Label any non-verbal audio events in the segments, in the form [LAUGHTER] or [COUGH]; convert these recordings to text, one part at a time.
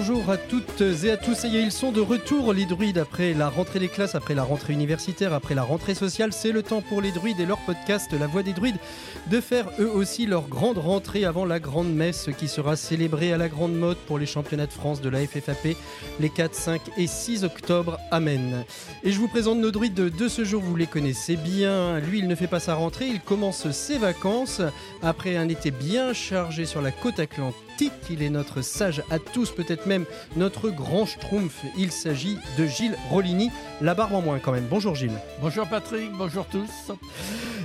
Bonjour à toutes et à tous. Ça y est, ils sont de retour, les druides, après la rentrée des classes, après la rentrée universitaire, après la rentrée sociale. C'est le temps pour les druides et leur podcast La Voix des druides de faire eux aussi leur grande rentrée avant la grande messe qui sera célébrée à la grande mode pour les championnats de France de la FFAP les 4, 5 et 6 octobre. Amen. Et je vous présente nos druides de ce jour, vous les connaissez bien. Lui, il ne fait pas sa rentrée, il commence ses vacances après un été bien chargé sur la côte atlantique. Il est notre sage à tous, peut-être même notre grand schtroumpf. Il s'agit de Gilles Rollini, la barbe en moins quand même. Bonjour Gilles. Bonjour Patrick, bonjour tous.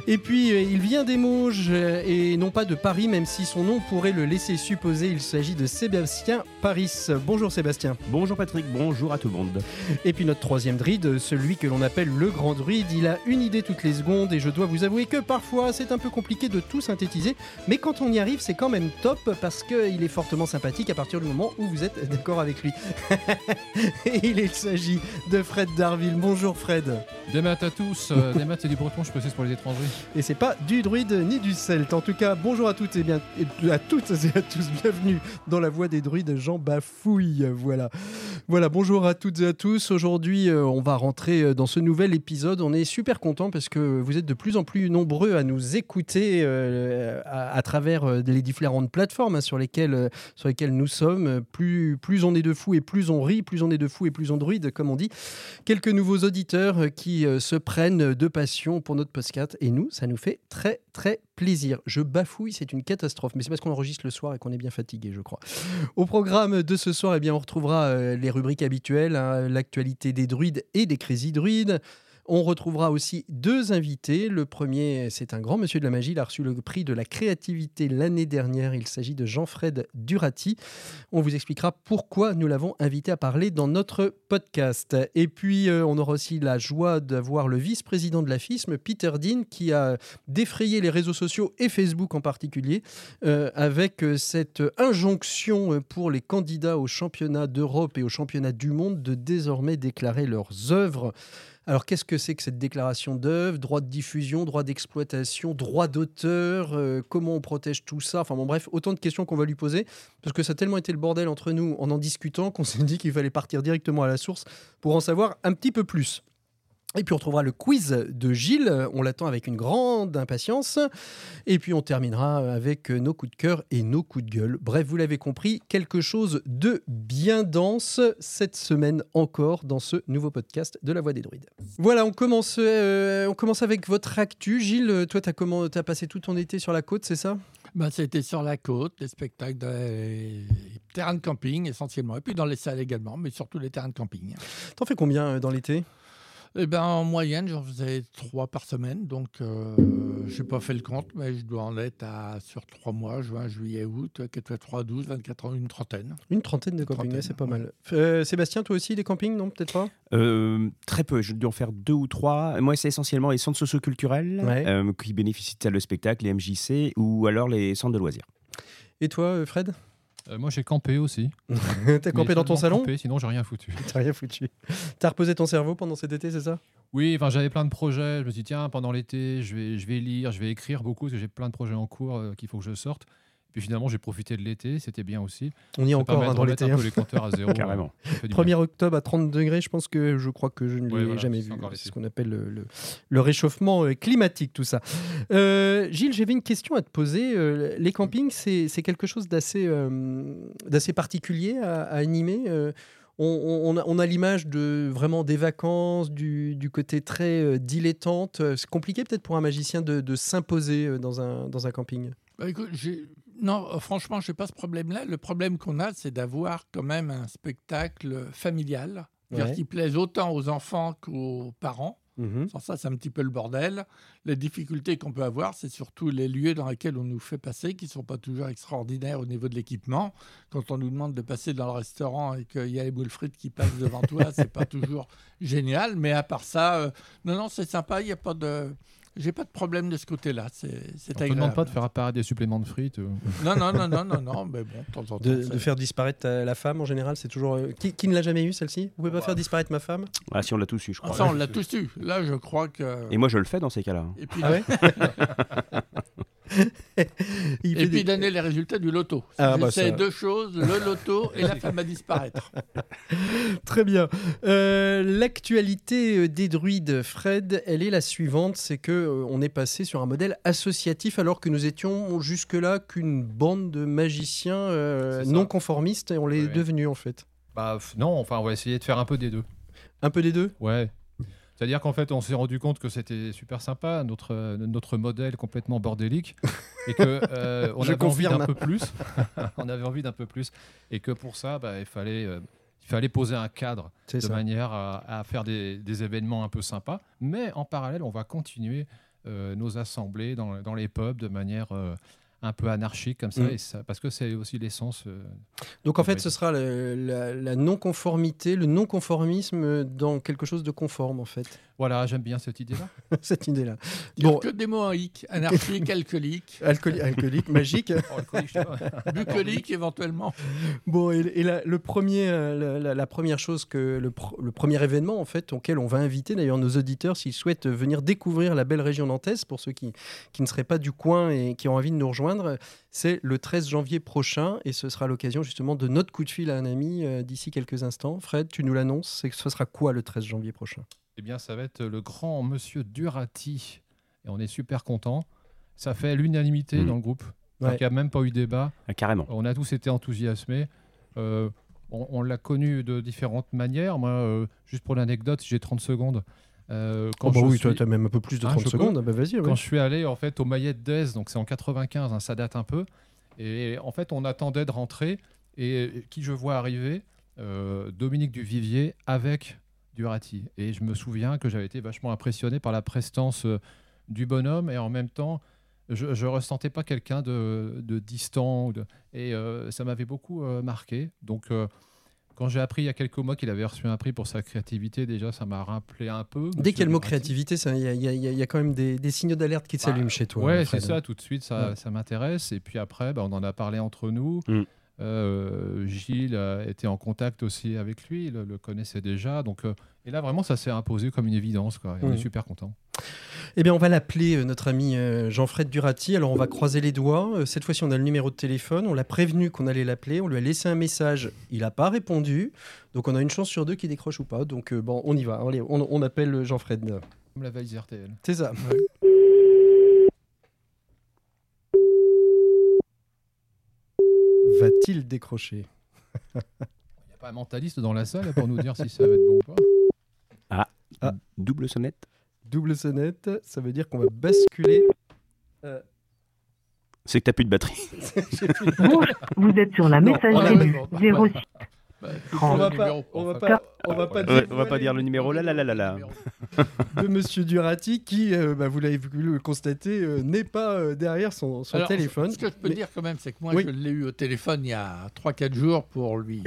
Et puis euh, il vient des Mauges euh, et non pas de Paris, même si son nom pourrait le laisser supposer. Il s'agit de Sébastien Paris. Bonjour Sébastien. Bonjour Patrick, bonjour à tout le monde. Et puis notre troisième druide, celui que l'on appelle le grand druide, il a une idée toutes les secondes et je dois vous avouer que parfois c'est un peu compliqué de tout synthétiser, mais quand on y arrive c'est quand même top parce qu'il est fortement sympathique à partir du moment où vous êtes d'accord avec lui. [LAUGHS] et il s'agit de Fred Darville. Bonjour Fred. Des maths à tous, euh, des maths c'est du breton, je précise pour les étrangers. Et c'est pas du druide ni du celte. En tout cas, bonjour à toutes et bien à toutes et à tous, bienvenue dans la voix des druides Jean Bafouille. Voilà. Voilà, bonjour à toutes et à tous. Aujourd'hui, euh, on va rentrer euh, dans ce nouvel épisode. On est super content parce que vous êtes de plus en plus nombreux à nous écouter euh, à, travers les différentes plateformes hein, sur, lesquelles, sur lesquelles nous sommes. Plus, plus on est de fous et plus on rit, plus on est de fous et plus on druide, comme on dit. Quelques nouveaux auditeurs qui se prennent de passion pour notre podcast et nous, ça nous fait très très plaisir. Je bafouille, c'est une catastrophe, mais c'est parce qu'on enregistre le soir et qu'on est bien fatigué, je crois. Au programme de ce soir, eh bien, on retrouvera euh, les rubriques habituelles, hein, l'actualité des druides et des crazy druides. On retrouvera aussi deux invités. Le premier, c'est un grand monsieur de la magie. Il a reçu le prix de la créativité l'année dernière. Il s'agit de Jean-Fred Durati. On vous expliquera pourquoi nous l'avons invité à parler dans notre podcast. Et puis, euh, on aura aussi la joie d'avoir le vice-président de la FISM, Peter Dean, qui a défrayé les réseaux sociaux et Facebook en particulier, euh, avec euh, cette injonction pour les candidats aux championnats d'Europe et aux championnats du monde de désormais déclarer leurs œuvres. Alors, qu'est-ce que c'est que cette déclaration d'œuvre? Droit de diffusion, droit d'exploitation, droit d'auteur euh, Comment on protège tout ça? Enfin, bon, bref, autant de questions qu'on va lui poser, parce que ça a tellement été le bordel entre nous en en discutant qu'on s'est dit qu'il fallait partir directement à la source pour en savoir un petit peu plus. Et puis on retrouvera le quiz de Gilles, on l'attend avec une grande impatience. Et puis on terminera avec nos coups de cœur et nos coups de gueule. Bref, vous l'avez compris, quelque chose de bien dense cette semaine encore dans ce nouveau podcast de La Voix des Druides. Voilà, on commence, euh, on commence avec votre actu. Gilles, toi, tu as, as passé tout ton été sur la côte, c'est ça? Ben, C'était sur la côte, les spectacles des terrains de camping essentiellement, et puis dans les salles également, mais surtout les terrains de camping. T'en fais combien euh, dans l'été? Eh ben, en moyenne, j'en faisais trois par semaine, donc euh, je n'ai pas fait le compte, mais je dois en être à, sur trois mois, juin, juillet, août, 4 3, 12, 24 ans, une trentaine. Une trentaine de campings, c'est pas ouais. mal. Euh, Sébastien, toi aussi, des campings Non, peut-être pas? Euh, très peu, je dois en faire deux ou trois. Moi, c'est essentiellement les centres socioculturels Ouais. euh, qui bénéficient de salles de spectacle, les MJC ou alors les centres de loisirs. Et toi, Fred? Euh, moi j'ai campé aussi. [LAUGHS] T'as campé dans ton salon campé, Sinon j'ai rien foutu. [LAUGHS] T'as rien foutu. T'as reposé ton cerveau pendant cet été, c'est ça? Oui, enfin j'avais plein de projets. Je me suis dit tiens pendant l'été je vais, je vais lire, je vais écrire beaucoup parce que j'ai plein de projets en cours euh, qu'il faut que je sorte. Puis finalement j'ai profité de l'été, c'était bien aussi. On y est encore hein, dans l'été. un hein. peu les compteurs à [LAUGHS] zéro. Carrément. Fait du 1er bien. octobre à 30 degrés, je pense que je crois que je ne l'ai Ouais, voilà, jamais vu. C'est ce qu'on appelle le, le- le réchauffement euh, climatique, tout ça. Euh, Gilles, j'avais une question à te poser. Euh, les campings, c'est quelque chose d'assez euh, particulier à, à animer. On, on- on a, l'image de vraiment des vacances, du, du côté très euh, dilettante. C'est compliqué peut-être pour un magicien de, de s'imposer dans un, dans un camping? Bah, écoute, non, euh, franchement, je n'ai pas ce problème-là. Le problème qu'on a, c'est d'avoir quand même un spectacle familial Ouais. qui plaise autant aux enfants qu'aux parents. Mhm. Sans ça, c'est un petit peu le bordel. Les difficultés qu'on peut avoir, c'est surtout les lieux dans lesquels on nous fait passer, qui ne sont pas toujours extraordinaires au niveau de l'équipement. Quand on nous demande de passer dans le restaurant et qu'il y a les boules frites qui passent devant toi, c'est pas [LAUGHS] toujours génial. Mais à part ça, euh, non, non, c'est sympa. Il n'y a pas de. J'ai pas de problème de ce côté-là. C'est On agréable. demande pas de faire apparaître des suppléments de frites. euh. Non, non, non, non, non, non. Mais bon, de temps en temps. De, faire disparaître la femme en général, c'est toujours. euh, Qui, qui ne l'a jamais eu celle-ci? Vous pouvez pas faire disparaître ma femme? Ah, si on l'a tous eu, je crois. Enfin, on l'a tous eu. Là, je crois que. Et moi, je le fais dans ces cas-là. Et puis, Ah ouais? [LAUGHS] [LAUGHS] Il Et puis des- donner les résultats du loto. Ah, bah, C'est ça- deux choses, le loto [LAUGHS] et la femme à disparaître. [LAUGHS] Très bien. Euh, L'actualité euh, des druides, Fred, elle est la suivante, c'est que euh, on est passé sur un modèle associatif alors que nous étions jusque-là qu'une bande de magiciens euh, non conformistes et on l'est ouais. devenu en fait. Bah non, enfin on va essayer de faire un peu des deux. Un peu des deux? Ouais. C'est-à-dire qu'en fait, on s'est rendu compte que c'était super sympa, notre, notre modèle complètement bordélique, [LAUGHS] et que euh, on avait envie d'un peu plus. [LAUGHS] on avait envie d'un peu plus, et que pour ça, bah, il fallait, euh, il fallait poser un cadre de ça. manière à, à faire des, des événements un peu sympas. Mais en parallèle, on va continuer euh, nos assemblées dans, dans les pubs de manière euh, un peu anarchique comme ça, Mm. et ça parce que c'est aussi l'essence. euh, Donc en fait, ce sera le- la, la non-conformité, le non-conformisme dans quelque chose de conforme en fait. Voilà, j'aime bien cette idée-là. [LAUGHS] Cette idée-là. Bon, que des mots en hic, anarchique, [LAUGHS] alcoolique, alcooli- alcoolique, magique. [LAUGHS] Oh, bucolique éventuellement. Bon, et, et la, le premier, euh, la, la- la première chose que le, pr- le premier événement en fait auquel on va inviter d'ailleurs nos auditeurs s'ils souhaitent venir découvrir la belle région nantaise pour ceux qui, qui ne seraient pas du coin et qui ont envie de nous rejoindre, c'est le 13 janvier prochain et ce sera l'occasion justement de notre coup de fil à un ami euh, d'ici quelques instants. Fred, tu nous l'annonces, c'est que ce sera quoi le 13 janvier prochain? Eh bien, ça va être le grand monsieur Durati. Et on est super content. Ça fait l'unanimité Mhm. dans le groupe. Ouais. Il n'y a même pas eu débat. Ah, carrément. On a tous été enthousiasmés. Euh, on on l'a connu de différentes manières. Moi, euh, juste pour l'anecdote, si j'ai 30 secondes. Euh, quand Oh bah je oui, suis- toi tu as même un peu plus de Ah, 30 je peux secondes, bah vas-y. ouais. quand je suis allé en fait au Maillet d'Aise, donc c'est en 95, hein, ça date un peu. Et en fait, on attendait de rentrer et qui je vois arriver, euh, Dominique Duvivier avec Durati. Et je me souviens que j'avais été vachement impressionné par la prestance euh, du bonhomme et en même temps, je ne ressentais pas quelqu'un de, de distant. de- et euh, ça m'avait beaucoup marqué. Donc, quand j'ai appris il y a quelques mois qu'il avait reçu un prix pour sa créativité, déjà, ça m'a rappelé un peu. Dès Monsieur qu'il y a le mot créativité, ça, il y, y y a quand même des, des signaux d'alerte qui s'allument Bah, chez toi. Ouais, c'est ça, tout de suite, ça, Ouais. ça m'intéresse. Et puis après, bah, on en a parlé entre nous. Mm. Euh, Gilles a été en contact aussi avec lui, il le, connaissait déjà. Donc, euh, et là, vraiment, ça s'est imposé comme une évidence. Quoi, et On Mm. est super content. Eh bien, on va l'appeler euh, notre ami euh, Jean-Fred Durati. Alors, on va croiser les doigts. Euh, cette fois-ci, on a le numéro de téléphone. On l'a prévenu qu'on allait l'appeler. On lui a laissé un message. Il n'a pas répondu. Donc, on a une chance sur deux qu'il décroche ou pas. Donc, euh, bon, on y va. Allez, on, on appelle Jean-Fred. Comme la valise RTL. C'est ça. Va-t-il décrocher? Il n'y a pas un mentaliste dans la salle pour nous dire si ça va être bon ou pas? Ah. Double sonnette. Double sonnette, ça veut dire qu'on va basculer. C'est que t'as plus de batterie. [LAUGHS] Bonjour, vous êtes sur la messagerie du 06. Bah, On va pas, on va pas, on va pas Ouais, dire on va pas dire le numéro. Là, là, là, là, là. de Monsieur Durati qui, euh, bah, vous l'avez vu le constater, euh, n'est pas euh, derrière son, son Alors, téléphone. Ce que je peux Mais- dire quand même, c'est que moi, Oui. je l'ai eu au téléphone il y a 3-4 jours pour lui,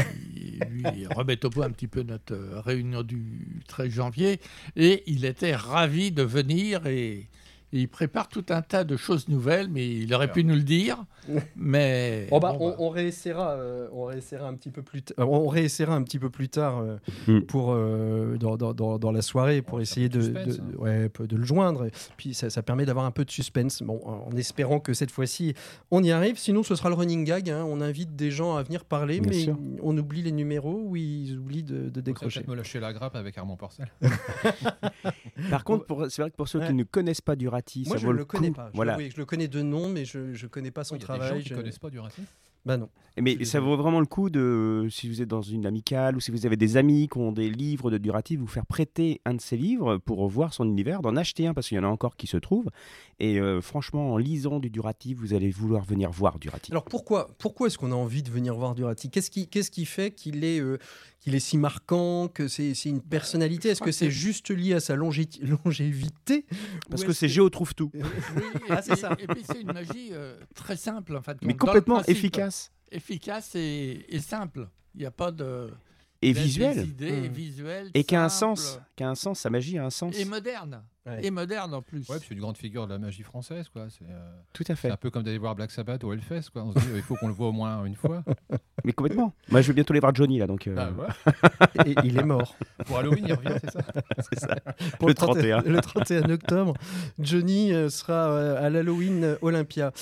lui [LAUGHS] remettre au point un petit peu notre réunion du 13 janvier. Et il était ravi de venir et, et il prépare tout un tas de choses nouvelles, mais il aurait pu nous le dire. [LAUGHS] Mais Oh bah, bon, on, bah, on réessayera, euh, on réessayera un petit peu plus, tard. on réessayera un petit peu plus tard euh, Mm. pour euh, dans, dans- dans- dans la soirée pour Ouais, essayer de, fait du suspense, de- hein. ouais, de le joindre. Puis ça, ça permet d'avoir un peu de suspense. Bon, en espérant que cette fois-ci on y arrive. Sinon, ce sera le running gag. hein. On invite des gens à venir parler, Bien mais sûr. on oublie les numéros ou ils oublient de, de décrocher. peut-être me lâcher la grappe avec Armand Porcel. [LAUGHS] [LAUGHS] Par contre, c'est vrai que pour ceux Ouais. qui ne connaissent pas Durati, Moi, ça je vaut ne le le connais coup. pas. Je, Voilà. oui, je le connais de nom, mais je ne connais pas son Il y a des gens travail. qui je- connaissent pas Durati. Bah non. Mais Je suis ça vaut vraiment le coup de, si vous êtes dans une amicale ou si vous avez des amis qui ont des livres de Durati, vous faire prêter un de ces livres pour voir son univers, d'en acheter un parce qu'il y en a encore qui se trouvent. Et euh, franchement, en lisant du Durati, vous allez vouloir venir voir Durati. Alors pourquoi, pourquoi est-ce qu'on a envie de venir voir Durati? Qu'est-ce qui, qu'est-ce qui fait qu'il est, euh, qu'il est si marquant, que c'est, une personnalité Est-ce que c'est juste lié à sa longé- [LAUGHS] longévité Parce que c'est Géo trouve tout. oui, et, Ah, c'est ça. et puis c'est une magie euh, très simple en fait. Mais complètement principe, efficace Efficace et, et simple. Il n'y a pas de. et visuel. idées Mm. visuelles. Et qui a un sens. Qui a un sens, sa magie a un sens. Et moderne. Ouais. et moderne en plus. Ouais, c'est une grande figure de la magie française, quoi. C'est euh, Tout à c'est fait. un peu comme d'aller voir Black Sabbath au Hellfest, quoi. On se dit, il faut qu'on le voit au moins une fois. [LAUGHS] Mais complètement. Moi, je vais bientôt aller voir Johnny là, donc. euh, Ah. Et il est mort. Pour Halloween, il revient, c'est ça [LAUGHS] c'est ça. Pour Le 31 31. le 31 octobre, Johnny euh, sera à l'Halloween Olympia.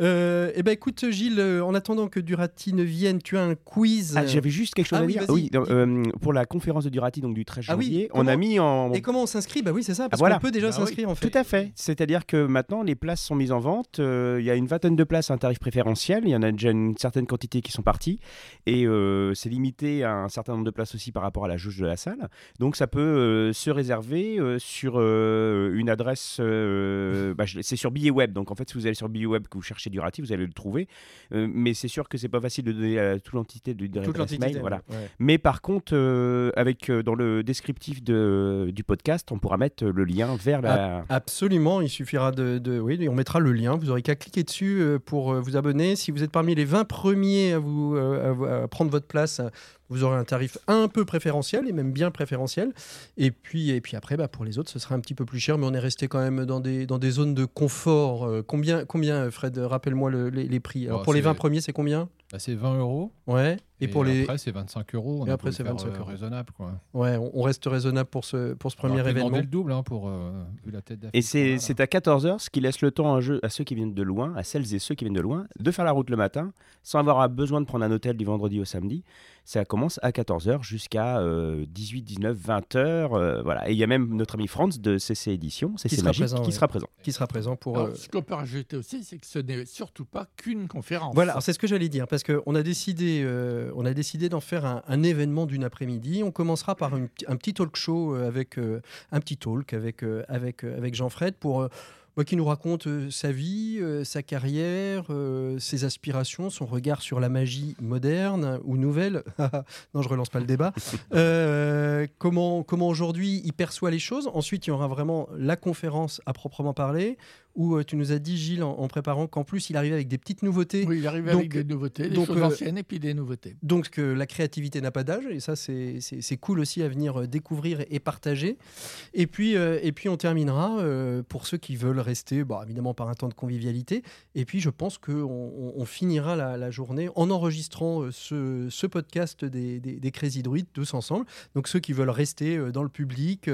Euh, eh ben écoute Gilles, en attendant que Durati ne vienne, tu as un quiz. Ah, J'avais juste quelque chose Ah à oui, dire. Oui, non, euh, pour la conférence de Durati, donc du 13 Ah oui, janvier, on a mis en. Et comment on s'inscrit? Bah oui, c'est ça, parce Ah, voilà. qu'on peut déjà Bah oui. s'inscrire en fait. Tout à fait. C'est-à-dire que maintenant, les places sont mises en vente. Euh, Il y a une vingtaine de places à un tarif préférentiel. Il y en a déjà une certaine quantité qui sont parties. Et euh, c'est limité à un certain nombre de places aussi par rapport à la jauge de la salle. Donc, ça peut euh, se réserver sur une adresse. bah, c'est sur billet web. Donc, en fait, si vous allez sur billet web que vous cherchez Durati, vous allez le trouver. Mais c'est sûr que c'est pas facile de donner euh, toute l'entité de, de Toute l'adresse l'entité. mail. Voilà. ouais. Mais par contre, avec dans le descriptif de, du podcast, on pourra mettre le lien vers la. Absolument, il suffira de, de- Oui, on mettra le lien. Vous aurez qu'à cliquer dessus euh, pour euh, vous abonner. Si vous êtes parmi les 20 premiers à, vous, euh, à vous- à prendre votre place, vous aurez un tarif un peu préférentiel et même bien préférentiel. Et puis, et puis après, bah, pour les autres, ce sera un petit peu plus cher, mais on est resté quand même dans des, dans des zones de confort. Euh, combien, combien, Fred Rappelle-moi le- les, les prix. Alors, Bah, pour les c'est- 20 premiers, c'est combien? Bah, c'est 20 euros. Ouais. Et, pour les. Après, c'est 25 euros. On Et après, c'est faire, 25 euh, euros. raisonnable, quoi. Ouais, on, reste raisonnable pour ce, pour ce premier pu événement. demander le double, hein, pour, euh, vu la tête Et c'est à 14h, ce qui laisse le temps à, jeu, à ceux qui viennent de loin, à celles et ceux qui viennent de loin, de faire la route le matin, sans avoir besoin de prendre un hôtel du vendredi au samedi. Ça commence à 14h jusqu'à euh, 18, 19, 20h. voilà. Et il y a même notre ami Franz de CC Édition, CC sera Magique, présent, qui ouais. sera présent. Qui sera présent pour. Alors, euh, Ce qu'on peut rajouter aussi, c'est que ce n'est surtout pas qu'une conférence. Voilà, alors c'est ce que j'allais dire, parce qu'on a décidé, euh, on a décidé d'en faire un, un événement d'une après-midi. On commencera par une un petit talk show euh, avec euh, un petit talk avec euh, avec avec Jean-Fred pour bah, qui nous raconte euh, sa vie, euh, sa carrière, euh, ses aspirations, son regard sur la magie moderne ou nouvelle. [LAUGHS] non, je relance pas le débat. [LAUGHS] Comment comment aujourd'hui il perçoit les choses. Ensuite, il y aura vraiment la conférence à proprement parler, où euh, tu nous as dit Gilles en, en préparant qu'en plus il arrivait avec des petites nouveautés. Oui, il arrive Donc- avec des nouveautés, des donc, choses euh, anciennes et puis des nouveautés. Donc que la créativité n'a pas d'âge et ça c'est- cool aussi à venir euh, découvrir et partager. Et puis, et puis on terminera pour ceux qui veulent rester, bah, évidemment par un temps de convivialité. Et puis je pense qu'on on, on finira la, la journée en enregistrant ce, ce podcast des, des, des Crazy Druids tous ensemble. Donc ceux qui veulent rester dans le public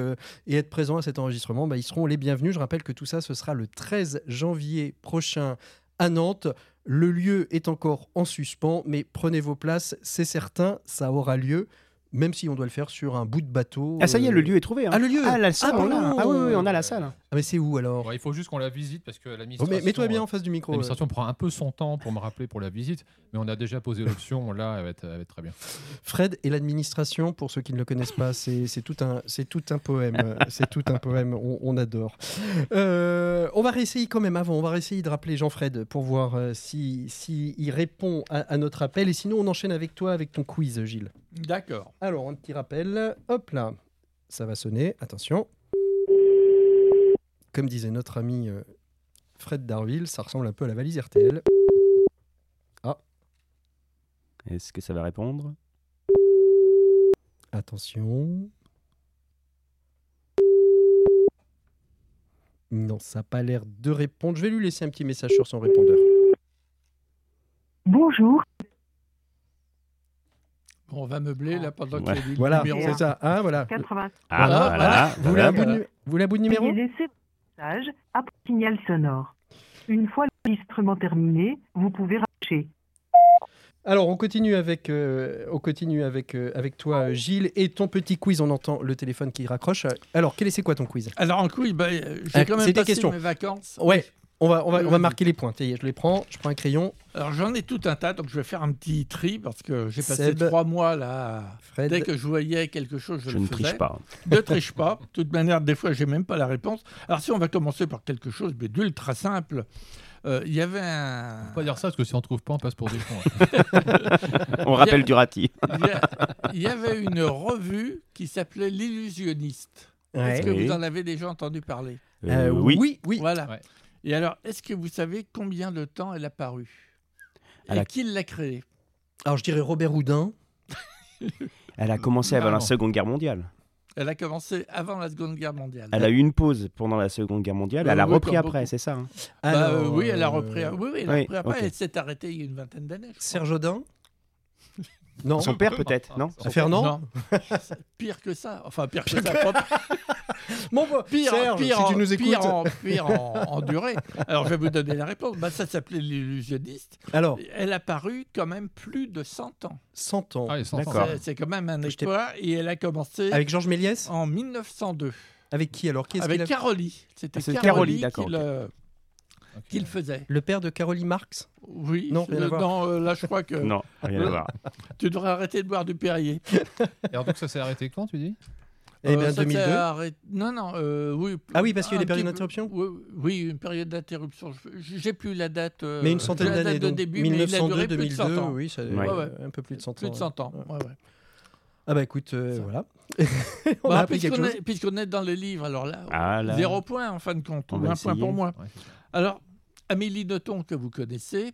et être présents à cet enregistrement, bah, ils seront les bienvenus. Je rappelle que tout ça, ce sera le 13 janvier prochain à Nantes. Le lieu est encore en suspens, mais prenez vos places, c'est certain, ça aura lieu, même si on doit le faire sur un bout de bateau. Ah, ça y est, euh, le lieu est trouvé. hein. Ah, le lieu Ah, la salle, Ah, on pardon. Ah oui, oui, on a la salle. Ah, mais c'est où alors Ouais, il faut juste qu'on la visite parce que Oh, l'administration. mais Mets-toi bien euh, en face du micro. euh. L'administration prend un peu son temps pour me rappeler pour la visite, mais on a déjà posé l'option. Là, elle va, être, elle va être très bien. Fred et l'administration, pour ceux qui ne le connaissent pas, c'est tout, un- c'est tout un poème. euh, c'est tout un poème, on, on adore. Euh, on va réessayer quand même avant, on va réessayer de rappeler Jean-Fred pour voir euh, si, si il répond à, à notre appel. Et sinon, on enchaîne avec toi, avec ton quiz, Gilles. D'accord. Alors, un petit rappel. Hop là, ça va sonner. Attention. Comme disait notre ami euh, Fred Darville, ça ressemble un peu à la valise RTL. Est-ce que ça va répondre? Attention. Non, ça n'a pas l'air de répondre. Je vais lui laisser un petit message sur son répondeur. Bonjour, Bon, on va meubler là pendant Ouais. qu'il dit le Voilà, numéro. c'est ça. Ah, voilà. 80. Ah, Voilà, voilà. Vous voulez un, bout voilà. de, vous voulez un bout de numéro? Message après signal sonore. Une fois l'enregistrement terminé, vous pouvez raccrocher. Alors, on continue avec, euh, on continue avec, euh, avec toi, euh, Gilles, et ton petit quiz. On entend le téléphone qui raccroche. Alors, quel est c'est quoi ton quiz? Alors, en couille, bah, euh, Ah, j'ai quand même c'est des passé questions. mes vacances. Ouais, on va, on va, on va marquer les points. Tiens, Je les prends, je prends un crayon. Alors, j'en ai tout un tas, donc je vais faire un petit tri parce que j'ai passé Seb. trois mois là. Fred. Dès que je voyais quelque chose, je, Je le ne faisais. triche pas. Ne triche pas. De toute manière, des fois, j'ai même pas la réponse. Alors, si on va commencer par quelque chose mais d'ultra simple, euh, il y avait un. Faut pas dire ça parce que si on trouve pas, on passe pour des cons. hein. [LAUGHS] On rappelle Durati. Il y, a- il y avait une revue qui s'appelait L'illusionniste. Ouais. Est-ce que Oui. vous en avez déjà entendu parler? Euh, oui. oui, oui. Voilà. Ouais. Et alors, est-ce que vous savez combien de temps elle a paru Et qui l'a créée Alors, je dirais Robert Houdin. [LAUGHS] Elle a commencé avant Non. la Seconde Guerre mondiale. Elle a commencé avant la Seconde Guerre mondiale. Elle a eu une pause pendant la Seconde Guerre mondiale. Elle a oui, repris après, c'est ça. hein Bah, Alors, euh, oui, elle a repris. Oui, oui, elle a oui, repris après. Elle s'est arrêtée il y a une vingtaine d'années. Serge Audin Non. Son père peut-être, non Fernand Non, c'est [LAUGHS] pire que ça. Enfin, pire que ça. [LAUGHS] bah, Pire, Serge, pire, si tu en, nous écoutes. pire, en, pire en, en durée. Alors, je vais vous donner la réponse. Bah, ça s'appelait l'illusionniste. Alors, Elle a paru quand même plus de 100 ans. 100 ans. Ah, il est 100 ans. D'accord. C'est- C'est quand même un exploit. Et elle a commencé Avec Georges Méliès? en 1902. Avec qui alors? Qui est-ce Avec qu'il a- Caroli. C'était Ah, c'est Caroli, Caroli, d'accord, qui, le. Qui le faisait. Le père de Caroline Marx? Oui. Non, rien à euh, voir. non, euh, là, je crois que Non, rien à Euh, voir. [LAUGHS] tu devrais arrêter de boire du Perrier. Et alors, donc, ça s'est arrêté quand, tu dis? Eh Euh, bien, ça s'est 2002. arrêté- Non, non, euh, oui. Ah oui, parce qu'il y a un des périodes d'interruption? Oui, oui, une période d'interruption. Je- J'ai plus la date. euh, Mais une centaine la date d'années, de début, mais il a duré 1902, plus de 100 2002, ans. oui, ça, Ouais. euh, Ouais, un peu plus de 100 ans. Plus de 100 ans. Ouais. ouais, ouais. Ah bah écoute, euh, voilà. [LAUGHS] On Bah, a appris quelque Puisqu'on chose. est, puisqu'on est dans les livres, alors là, Ah là. zéro point en fin de compte, ou un point pour moi. Alors, Amélie Nothomb, que vous connaissez,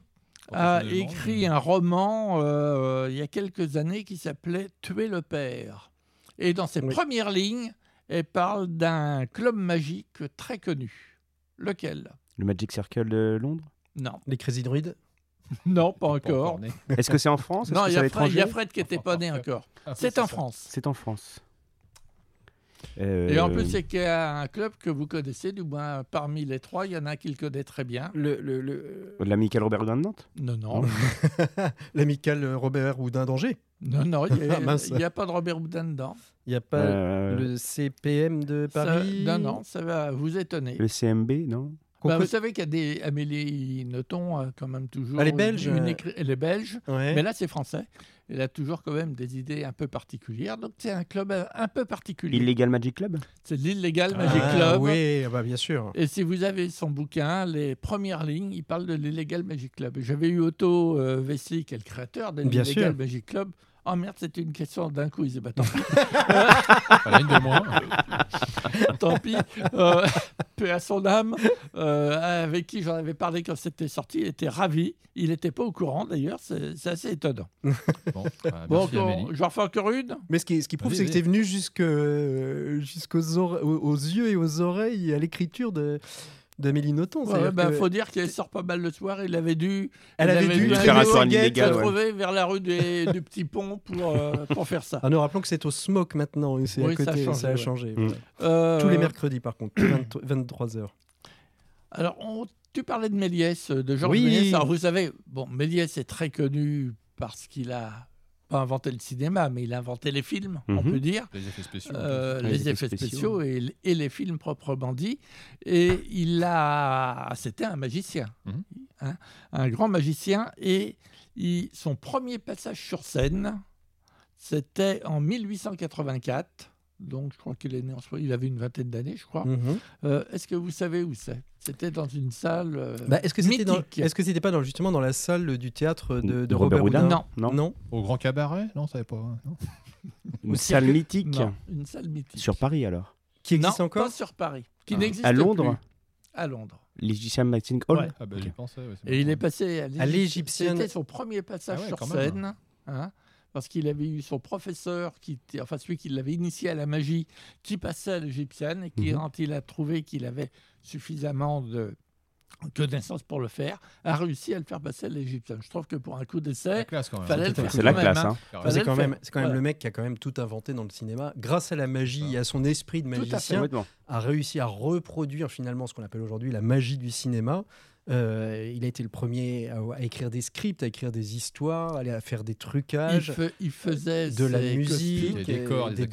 a Personnellement, écrit un roman euh, il y a quelques années qui s'appelait Tuer le père. Et dans ses Oui. premières lignes, elle parle d'un club magique très connu. Lequel? Le Magic Circle de Londres? Non, Les Crazy Druids [LAUGHS] non, pas encore. Est-ce que c'est en France? Non, il y, a Fred- a qui n'était pas né encore. Ah, C'est en France. C'est en France. Et en Euh, plus, c'est qu'il y a un club que vous connaissez, du moins parmi les trois, il y en a un qui le connaît très bien. le, le, le- L'amical Robert Houdin de Nantes? Non, non, [LAUGHS] L'amical Robert Houdin d'Angers? non, non, il n'y [LAUGHS] a, pas de Robert Houdin dedans. Il n'y a pas Euh, le CPM de Ça- Paris non, non, ça va vous étonner. Le CMB, non? Bah, peut- vous savez qu'il y a des Amélie Nothomb, euh, quand même toujours. Elle est belge, une euh. Elle est belge, Ouais. mais là c'est français. Elle a toujours quand même des idées un peu particulières. Donc c'est un club un peu particulier. Illegal Magic Club? C'est l'Illegal Ah, Magic Ah, Club. Oui, ah bah, bien sûr. Et si vous avez son bouquin, les premières lignes, il parle de l'Illegal Magic Club. J'avais eu Otto euh, Vesely, qui est le créateur de Bien l'Illegal sûr. Magic Club. Oh merde, c'était une question d'un quiz. Eh ben, tant pis. Voilà, une de moins. [LAUGHS] tant pis. Euh, paix à son âme. Euh, avec qui j'en avais parlé quand c'était sorti. Il était ravi. Il n'était pas au courant d'ailleurs. C'est assez étonnant. Bon, bah, [LAUGHS] Bon, Amélie. j'en refais encore une. Mais ce qui, ce qui prouve, c'est que tu es venu jusque, euh, jusqu'aux ore- aux, aux yeux et aux oreilles à l'écriture de d'Amélie Nothomb. Il C'est-à-dire bah, que faut dire qu'elle sort pas mal le soir. Il avait dû. Elle il avait dû un faire un illégal, se ouais. trouver vers la rue des- [LAUGHS] du Petit Pont pour, euh, pour faire ça. Ah, nous rappelons que c'est au Smoke maintenant. et Oui, à ça a côté, changé, ça a ouais. changé. Mm. voilà. Euh, Tous les mercredis, par contre, 23h. Alors, on- tu parlais de Méliès, euh, de Georges Oui. Méliès. Alors, vous savez, bon, Méliès est très connu parce qu'il a pas inventé le cinéma, mais il a inventé les films, on Mhm. peut dire. Les effets spéciaux. Euh, les effets spéciaux et, et les films proprement dit. Et il a, c'était un magicien, Mhm. hein, un grand magicien. Et il- son premier passage sur scène, c'était en 1884. Donc, je crois qu'il est né en soi- il avait une vingtaine d'années, je crois. Mhm. Euh, Est-ce que vous savez où c'est? C'était dans une salle. euh, Bah, est-ce que c'était dans, mythique. est-ce que c'était pas dans, justement dans la salle du théâtre de, Robert, Robert Houdin Houdin Non. non. Au Grand Cabaret? Non, ça savait pas. hein, non Une salle mythique? Non, une salle mythique. sur Paris alors? Qui existe non, encore? pas sur Paris. Qui Ah. n'existe À Londres? Plus. À Londres. L'Egyptian Magazine Hall Ouais. Ah bah Ok. j'y pensais. ouais, Et il est passé à l'Égyptienne. C'était son premier passage Ah ouais, sur même. scène. hein, parce qu'il avait eu son professeur, qui était, enfin celui qui l'avait initié à la magie, qui passait à l'Égyptienne et qui, Mhm. quand il a trouvé qu'il avait suffisamment de connaissances pour le faire, a réussi à le faire passer à l'Égyptienne. Je trouve que pour un coup d'essai, fallait le faire. C'est la quand même, classe. hein. Hein. C'est le quand faire. même, c'est quand même Voilà. le mec qui a quand même tout inventé dans le cinéma. Grâce à la magie et à son esprit de fait. magicien, a réussi à reproduire finalement ce qu'on appelle aujourd'hui la magie du cinéma. Euh, il a été le premier à, à écrire des scripts, à écrire des histoires, à faire des il, trucages, fe- il faisait de la musique, Des décors, des des de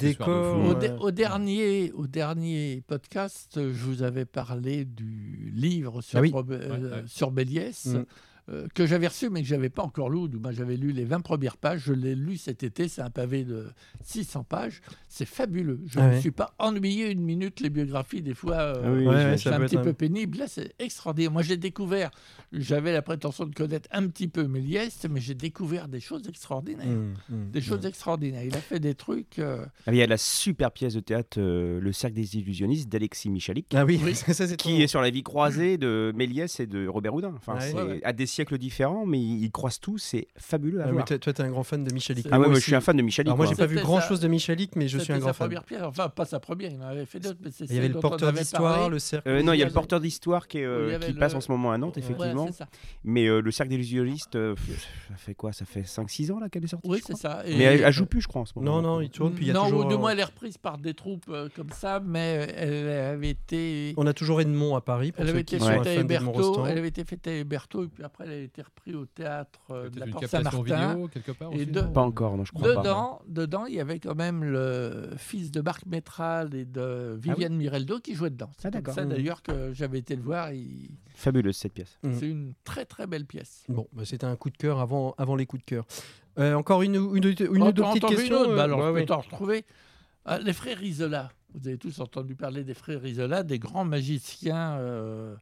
fou. Au, dé- ouais. au dernier, au dernier podcast, je vous avais parlé du livre sur, Ah oui. Robe- euh, Ouais, ouais. sur Méliès. Euh, que j'avais reçu mais que j'avais pas encore lu. Du moins, j'avais lu les 20 premières pages. Je l'ai lu cet été. C'est un pavé de 600 pages. C'est fabuleux. Je Ah ne ouais. me suis pas ennuyé une minute. Les biographies, des fois, euh, Ah oui, Ouais, c'est un petit être peu pénible. Là, c'est extraordinaire. Moi, j'ai découvert, j'avais la prétention de connaître un petit peu Méliès, mais j'ai découvert des choses extraordinaires. Mmh, mmh, Des choses mmh. extraordinaires. Il a fait des trucs. euh, Ah, Il y a la super pièce de théâtre euh, Le Cercle des Illusionnistes d'Alexis Michalik. Ah oui, Oui. [LAUGHS] ça, c'est Qui trop- est sur la vie croisée de Méliès et de Robert Houdin. Enfin, Ouais. c'est Ouais, ouais. à des siècles différents, mais ils croisent tous, c'est fabuleux à Ah voir. toi, toi, t'es un grand fan de Michalik. Ah ouais, moi, je suis un fan de Michalik. Alors moi, j'ai pas vu grand chose de Michalik, mais je suis un grand fan. première pierre, enfin pas sa première, il en avait fait d'autres, mais c'est Il y avait le porteur d'histoire, le cercle. Euh, non, il y a le porteur d'histoire qui, est, euh, passe en ce moment à Nantes, effectivement. Ouais, c'est ça. mais euh, le cercle des illusionnistes, euh, ça fait quoi? Ça fait 5-6 ans là qu'elle est sortie Oui, c'est ça. Mais elle, joue plus, je crois, en ce moment. Non, non, il tourne, puis il y a non, toujours... ou du moins elle est reprise par des troupes comme ça, mais elle avait été. On a toujours Edmond à Paris, pour Elle ceux avait qui été à Héberto, elle avait été faite à Héberto, et puis après elle a été reprise au théâtre euh, de la Porte Saint-Martin. quelque part Et aussi, Pas encore, non, je crois pas. Dedans, dedans, il y avait quand même le fils de Marc Métral et de Viviane Mireldo qui jouaient dedans. C'est Ah, comme ça Mhm. d'ailleurs que j'avais été le voir. il- Fabuleuse cette pièce. Mhm. C'est une très très belle pièce. Bon, bah, c'était un coup de cœur avant, avant les coups de cœur. Euh, encore une, une, une, une autre petite question une autre euh, Bah alors, ouais, je peux ouais. t'en retrouver. Ah, les frères Isola. Vous avez tous entendu parler des frères Isola, des grands magiciens. euh,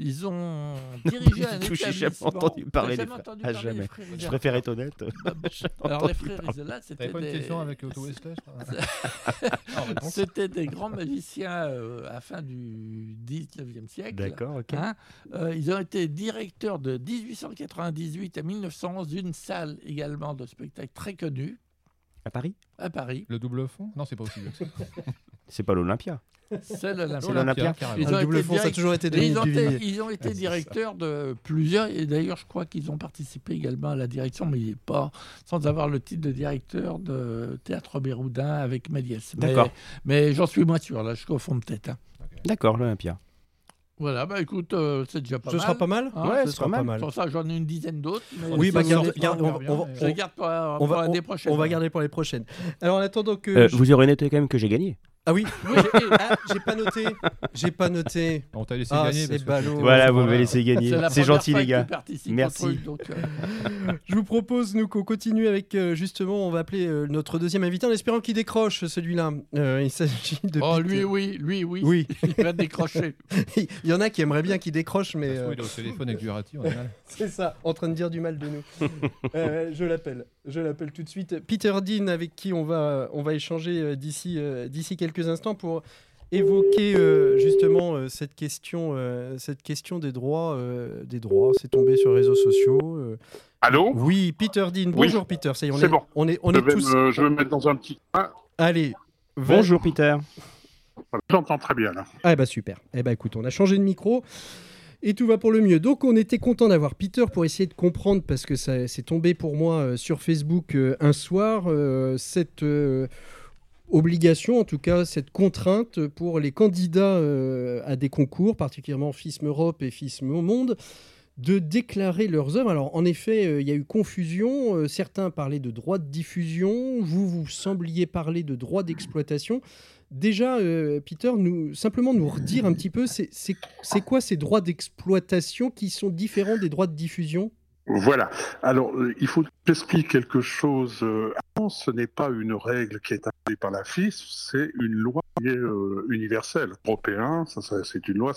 Ils ont [LAUGHS] dirigé un tout, j'ai jamais établissement. entendu parler T'as des jamais frères- entendu ah, parler des jamais. frères Je Isola préfère être honnête. [LAUGHS] Bah, J'ai Alors, les frères. Isola, c'était pas une des... question avec [LAUGHS] je. C'était des grands magiciens euh, à la fin du 19e siècle. D'accord, ok. Hein Euh, ils ont été directeurs de 1898 à 1911 d'une salle également de spectacle très connue À Paris? À Paris. Le double fond? Non, c'est pas aussi vieux que ça. C'est pas l'Olympia. C'est l'Olympia. C'est l'Olympia. carrément. Ils Ah, ont le double été fond, ça a direct- toujours été ils ont, été, ils ont été c'est directeurs de plusieurs, et d'ailleurs je crois qu'ils ont participé également à la direction, mais pas sans avoir le titre de directeur de Théâtre Béroudin avec Méliès. Mais- D'accord. Mais, j'en suis moins sûr, là je confonds peut-être. hein. D'accord, l'Olympia. Voilà, bah écoute, euh, c'est déjà pas Ce mal. sera pas mal Hein, Ouais, ce sera pas pas mal. Pour ça, j'en ai une dizaine d'autres. Oui, bah, garde- pas. on Je les garde pour, on pour va- l'année prochaine. On va garder pour les prochaines. Alors en attendant que... Euh, je- vous aurez noté quand même que j'ai gagné. Ah oui, j'ai ah, j'ai pas noté. J'ai pas noté. On t'a laissé Ah, gagner. c'est parce que ballot. Voilà, vous m'avez laissé gagner. C'est gentil, les gars. Merci. truc, donc, euh, [LAUGHS] Je vous propose, nous, qu'on continue avec, euh, justement, on va appeler euh, notre deuxième invité en espérant qu'il décroche celui-là. Euh, il s'agit de... Oh, Peter. lui, oui, lui, oui. Oui, Il va décrocher. [LAUGHS] il y en a qui aimeraient bien qu'il décroche, mais... Euh, qu'il est au téléphone avec du Rati, on. C'est ça, en train de dire du mal de nous. Euh, je l'appelle, je l'appelle tout de suite. Peter Dean, avec qui on va, on va échanger d'ici, d'ici quelques instants pour évoquer euh, justement euh, cette question, euh, cette question des droits, euh, des droits. C'est tombé sur les réseaux sociaux. euh. Allô? Oui, Peter Dean. Oui, Bonjour Peter. Ça y est, on est, bon. on est, on je, est vais tous. me, je vais me mettre dans un petit coin. Allez. va- Bonjour, Peter. J'entends très bien là. Ah bah super. Eh bah écoute, on a changé de micro et tout va pour le mieux. Donc on était content d'avoir Peter pour essayer de comprendre parce que ça c'est tombé pour moi euh, sur Facebook euh, un soir euh, cette euh, obligation, en tout cas cette contrainte pour les candidats euh, à des concours, particulièrement FISM Europe et FISM Monde de déclarer leurs œuvres. Alors, en effet, euh, il y a eu confusion. Euh, certains parlaient de droit de diffusion. Vous, vous sembliez parler de droit d'exploitation. Déjà, Peter, nous, simplement nous redire un petit peu, c'est quoi ces droits d'exploitation qui sont différents des droits de diffusion? Voilà. Alors, euh, il faut que j'explique quelque chose. euh, ce n'est pas une règle qui est appelée par la FIS, c'est une loi euh, universelle. Européen, ça, ça, c'est une loi,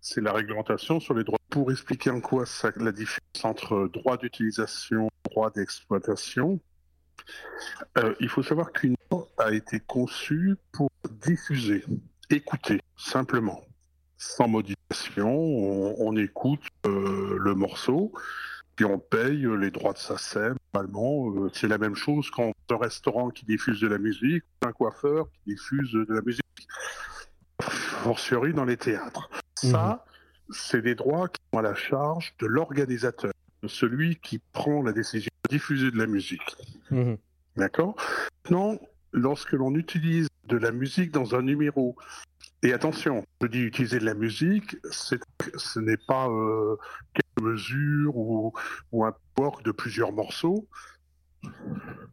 c'est la réglementation sur les droits. Pour expliquer en quoi ça, la différence entre droit d'utilisation et droit d'exploitation, il faut savoir qu'une loi a été conçue pour diffuser, écouter, simplement. Sans modification, on, écoute le morceau, puis on paye euh, les droits de sa scène. Normalement, euh, c'est la même chose quand un restaurant qui diffuse de la musique, un coiffeur qui diffuse de la musique. Fortiori dans les théâtres. Ça, c'est des droits qui sont à la charge de l'organisateur, de celui qui prend la décision de diffuser de la musique. Mhm. D'accord? Maintenant, lorsque l'on utilise de la musique dans un numéro, et attention, je dis utiliser de la musique, ce n'est pas euh, quelques mesures ou, ou un work de plusieurs morceaux,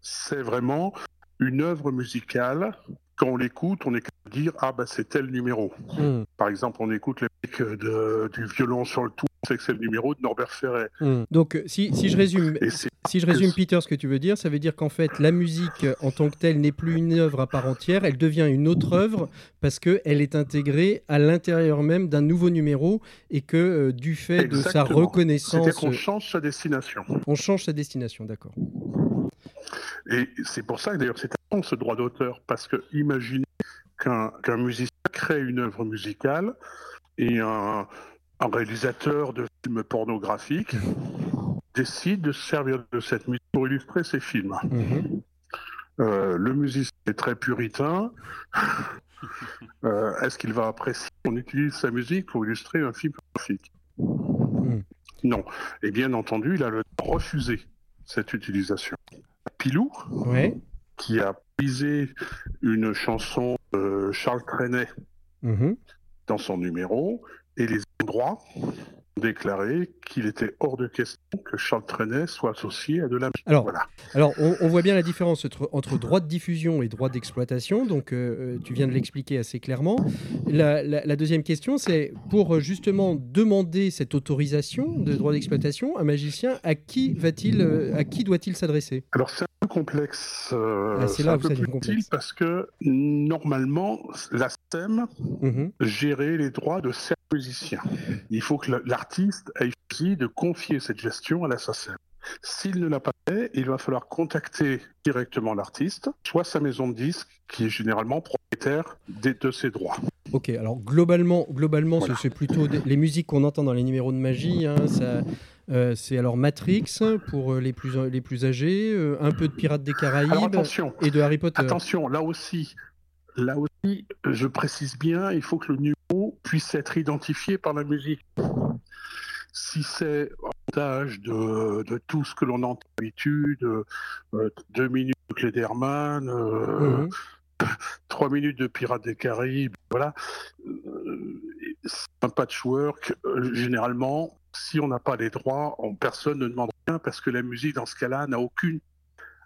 c'est vraiment une œuvre musicale. Quand on l'écoute, on est capable de dire ah bah c'est tel numéro. Mhm. Par exemple, on écoute les de- du violon sur le tout, on sait que c'est le numéro de Norbert Ferret. Mhm. Donc, euh, si, si je résume, c'est Si je résume, Peter, ce que tu veux dire, ça veut dire qu'en fait, la musique euh, en tant que telle n'est plus une œuvre à part entière, elle devient une autre œuvre parce qu'elle est intégrée à l'intérieur même d'un nouveau numéro et que euh, du fait de sa reconnaissance, qu'on euh, change sa destination. on change sa destination, d'accord. Et c'est pour ça que d'ailleurs c'est important ce droit d'auteur, parce que imaginez qu'un musicien crée une œuvre musicale et un, un réalisateur de films pornographiques décide de se servir de cette musique pour illustrer ses films. Mhm. Euh, le musicien est très puritain. [LAUGHS] Euh, Est-ce qu'il va apprécier qu'on utilise sa musique pour illustrer un film pornographique? Non. Et bien entendu, il a le droit de refuser cette utilisation. Pilou, Ouais. qui a prisé une chanson de Charles Trenet Mhm. dans son numéro, et les endroits ont déclaré qu'il était hors de question que Charles Trenet soit associé à de la musique. Alors, Voilà. Alors, on, on voit bien la différence entre, entre droit de diffusion et droit d'exploitation. Donc, euh, euh, tu viens de l'expliquer assez clairement. La, la- la deuxième question, c'est pour euh, justement demander cette autorisation de droit d'exploitation, un magicien, à qui va-t-il, euh, à qui doit-il s'adresser? Alors c'est complexe. euh, Ah, c'est là un peu plus complexe. utile parce que normalement, la STEM Mhm. gérait les droits de certains musiciens. Il faut que la- l'artiste ait choisi de confier cette gestion à la SACEM. S'il ne l'a pas fait, il va falloir contacter directement l'artiste, soit sa maison de disques, qui est généralement propriétaire de ses droits. Ok, alors globalement, globalement ce- c'est plutôt des- les musiques qu'on entend dans les numéros de magie. hein, ça, euh, c'est alors Matrix pour euh, les plus, les plus âgés, euh, un peu de Pirates des Caraïbes et de Harry Potter. Attention, là aussi, là aussi, je précise bien, il faut que le numéro puisse être identifié par la musique. Si c'est un montage de, de tout ce que l'on entend d'habitude, euh, deux minutes de Klederman, euh, Mhm. [LAUGHS] trois minutes de Pirates des Caraïbes, voilà, euh, c'est un patchwork. euh, généralement, si on n'a pas les droits, on- personne ne demande rien parce que la musique, dans ce cas-là, n'a aucune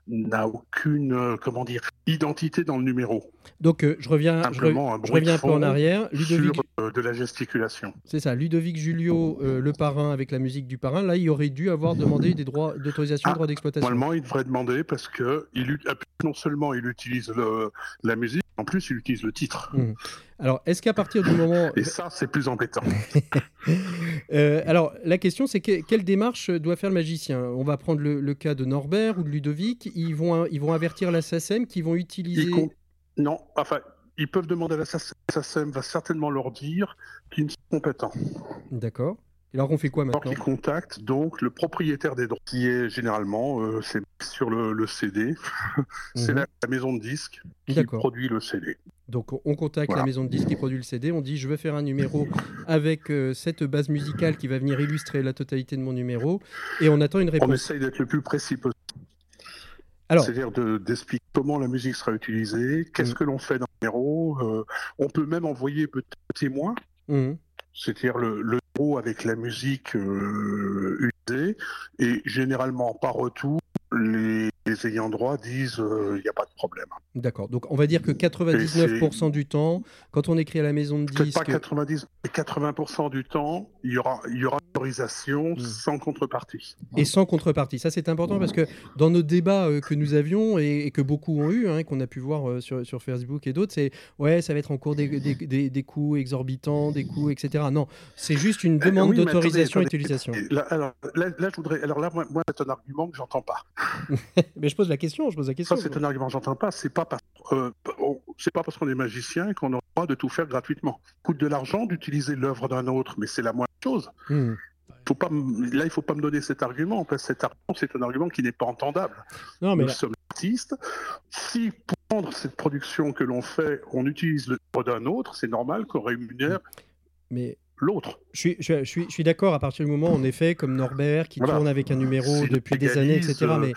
n'a aucune euh, comment dire identité dans le numéro Donc euh, je reviens, je, re- je reviens un peu en arrière. Ludovic, sur euh, de la gesticulation c'est ça, Ludovic Julio, le parrain avec la musique du parrain. Là, il aurait dû avoir demandé des droits d'autorisation, Ah, droits d'exploitation. normalement il devrait demander parce que il, ut- non seulement il utilise le- la musique en plus il utilise le titre Alors, est-ce qu'à partir du moment, et ça c'est plus embêtant [LAUGHS] Euh, alors la question c'est que- quelle démarche doit faire le magicien? On va prendre le, le cas de Norbert ou de Ludovic. Ils vont, ils vont avertir la SACEM qui vont utiliser. Con- non enfin ils peuvent demander à la SACEM la SACEM va certainement leur dire qu'ils sont compétents D'accord. Et alors on fait quoi Alors maintenant? qu'ils contactent donc le propriétaire des droits, qui est généralement euh, c'est sur le, le CD, [LAUGHS] c'est Mhm. la, la maison de disques qui produit le CD. Donc on- on contacte Voilà. la maison de disques qui produit le CD, on dit je veux faire un numéro avec euh, cette base musicale qui va venir illustrer la totalité de mon numéro et on attend une On réponse. essaye d'être le plus précis possible, c'est-à-dire de- d'expliquer comment la musique sera utilisée, qu'est-ce Mhm. que l'on fait dans le numéro. euh, on peut même envoyer peut-être un témoin, mhm, c'est-à-dire le, le numéro avec la musique euh, utilisée, et généralement par retour, les, les ayants droit disent il n'y a pas de problème. d'accord. Donc on va dire que 99% du temps, quand on écrit à la maison de Peut-être pas disques, 90, mais 80% du temps, il y aura, il y aura autorisation Mhm. sans contrepartie. et sans contrepartie. Ça, c'est important parce que dans nos débats euh, que nous avions et, et que beaucoup ont eu, hein, qu'on a pu voir euh, sur, sur Facebook et d'autres, c'est ouais, ça va être en cours des, des, des- des coûts exorbitants, des coûts, etc. Non, c'est juste une Euh, demande oui, mais d'autorisation et d'utilisation. Là, alors, là, là, je voudrais. Alors là, moi, moi, c'est un argument que j'entends pas. [LAUGHS] Mais je pose la question, je pose la question. Ça, c'est un argument que j'entends pas. C'est pas parce, euh, c'est pas parce qu'on est magicien qu'on a le droit de tout faire gratuitement. coûte de l'argent d'utiliser l'œuvre d'un autre, mais c'est la moindre chose. Hmm. Faut pas, m- là, il faut pas me donner cet argument parce que cet argument, c'est un argument qui n'est pas entendable. Non, mais Nous là- sommes artistes. Si pour rendre cette production que l'on fait, on utilise l'œuvre d'un autre, c'est normal qu'on rémunère mais l'autre. je suis, je, suis- je suis, je suis d'accord à partir du moment, en effet, comme Norbert qui Voilà. tourne avec un numéro depuis des années, etc. euh, Mais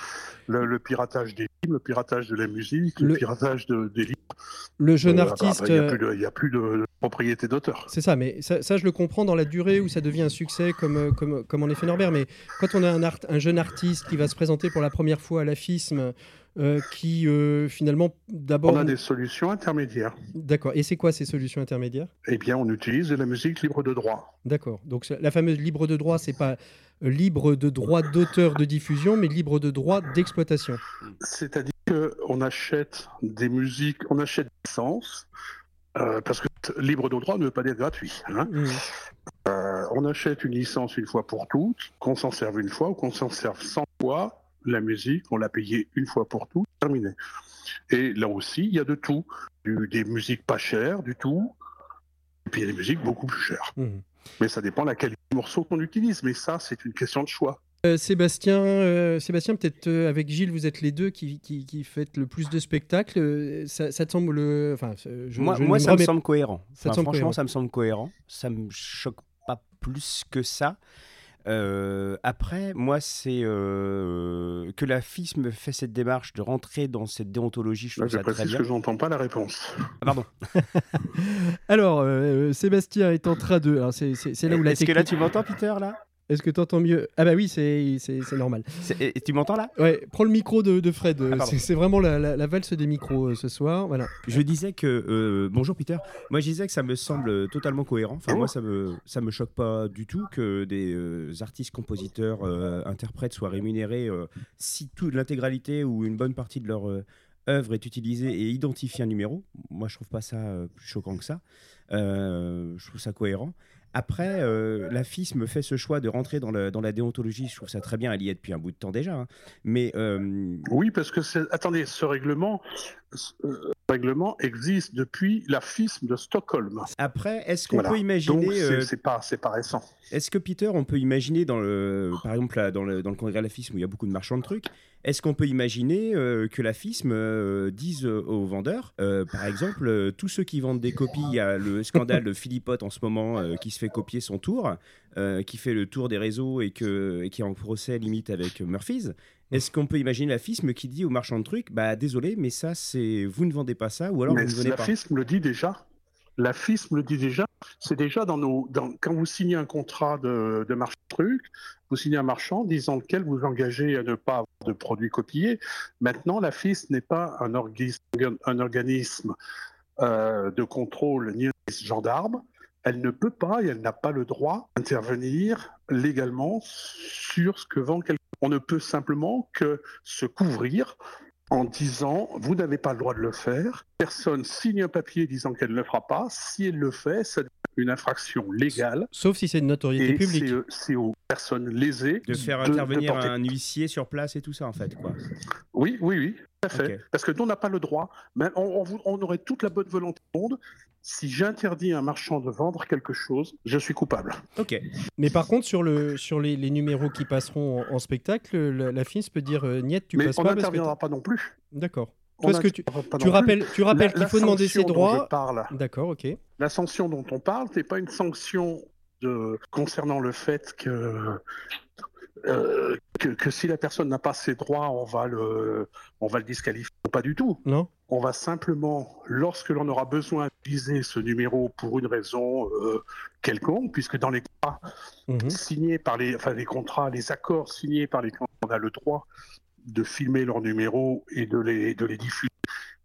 Le, le piratage des films, le piratage de la musique, le, Le- piratage de- des livres. le jeune Euh, artiste. Il n'y euh, a plus de, il y a plus de propriété d'auteur. C'est ça, mais ça, ça, je le comprends dans la durée où ça devient un succès, comme, euh, comme, comme en effet Norbert. Mais quand on a un, art- un jeune artiste qui va se présenter pour la première fois à la FISM, euh, qui euh, finalement, d'abord. On a des solutions intermédiaires. D'accord. Et c'est quoi ces solutions intermédiaires? Eh bien, on utilise de la musique libre de droit. D'accord. Donc la fameuse libre de droit, c'est pas euh, libre de droit d'auteur de diffusion, mais libre de droit d'exploitation. C'est-à-dire qu'on achète des musiques, on achète des licences, euh, parce que libre de droit ne veut pas dire gratuit. hein. Euh, on achète une licence une fois pour toutes, qu'on s'en serve une fois ou qu'on s'en serve 100 fois. La musique, on l'a payée une fois pour toutes, terminé. Et là aussi, il y a de tout. Du- des musiques pas chères, du tout. Et puis il y a des musiques beaucoup plus chères. Mhm. Mais ça dépend de la qualité du morceau qu'on utilise. Mais ça, c'est une question de choix. Euh, Sébastien, euh, Sébastien peut-être euh, avec Gilles, vous êtes les deux qui, qui, qui faites le plus de spectacles. Ça, ça te semble le. Enfin, je, moi, je moi ne ça me semble cohérent. Ça te Enfin, semble franchement, cohérent. ça me semble cohérent. Ça me choque pas plus que ça. Euh, après, moi, c'est euh, que la FISM fait cette démarche de rentrer dans cette déontologie. Je trouve je ça très précise bien. que je n'entends pas la réponse. Ah, pardon. [LAUGHS] [LAUGHS] Alors, euh, Sébastien est en train de. C'est là où la Est-ce que là, tu m'entends, Peter là? Est-ce que tu entends mieux? Ah, bah oui, c'est c'est- c'est normal. C'est- Tu m'entends là? Ouais, prends le micro de, de Fred. Ah, c'est c'est vraiment la, la- la valse des micros euh, ce soir. Voilà. Je disais que euh, bonjour Peter. Moi je disais que ça me semble totalement cohérent. Enfin moi ça me ça me choque pas du tout que des euh, artistes, compositeurs, interprètes soient rémunérés si toute l'intégralité ou une bonne partie de leur œuvre est utilisée et identifie un numéro. Moi je trouve pas ça plus choquant que ça. Je trouve ça cohérent. Après, euh, la FISM fait ce choix de rentrer dans, la déontologie. Je trouve ça très bien. Elle y est depuis un bout de temps déjà. hein. Mais euh, Oui, parce que. Attendez, ce règlement, euh, règlement existe depuis la FISM de Stockholm. après, est-ce qu'on Voilà. peut imaginer Donc, c'est euh, pas, pas récent. Est-ce que Peter, on peut imaginer dans le, par exemple là, dans le dans le congrès de la FISM où il y a beaucoup de marchands de trucs, est-ce qu'on peut imaginer euh, que la FISM euh, dise euh, aux vendeurs, par exemple, tous ceux qui vendent des copies, il y a le scandale de Philippote en ce moment qui se fait copier son tour, qui fait le tour des réseaux et que et qui est en procès limite avec Murphy's. Est-ce qu'on peut imaginer la FISM qui dit aux marchands de trucs, bah désolé, mais ça c'est vous ne vendez pas ça ou alors Mais vous ne venez pas. FISM le dit déjà. La FISM le dit déjà. C'est déjà dans nos. Dans, quand vous signez un contrat de, de marchand de trucs, vous signez un marchand disant lequel vous engagez à ne pas avoir de produits copiés. Maintenant, la FISM n'est pas un, organisme, un organisme euh, de contrôle ni un organisme gendarme. Elle ne peut pas et elle n'a pas le droit d'intervenir légalement sur ce que vend quelqu'un. On ne peut simplement que se couvrir en disant vous n'avez pas le droit de le faire. Personne signe un papier disant qu'elle ne le fera pas. Si elle le fait, c'est une infraction légale Sauf si c'est une notoriété publique. c'est, euh, personnes lésées De faire de intervenir porter- un huissier sur place et tout ça en fait quoi. Oui, oui, oui, tout à fait. Parce que nous, on n'a pas le droit. Mais on, on on aurait toute la bonne volonté du monde. Si j'interdis à un marchand de vendre quelque chose, je suis coupable. Ok. Mais par contre, sur, le, sur les, les numéros qui passeront en, en spectacle, la, la FINS peut dire euh, Niet, tu Mais passes on pas parce que n'interviendra pas non plus. D'accord. On Toi, ce que tu, rappelles, tu rappelles qu'il faut demander ses droits. D'accord, ok. la sanction dont on parle, c'est pas une sanction de, concernant le fait que, euh, que, que si la personne n'a pas ses droits, on va le, on va le disqualifier. Pas du tout. Non On va simplement, lorsque l'on aura besoin d'utiliser ce numéro pour une raison euh, quelconque, puisque dans les cas Mhm. signés par les, enfin les contrats, les accords signés par les clients, on a le droit de filmer leurs numéros et de les, de les diffuser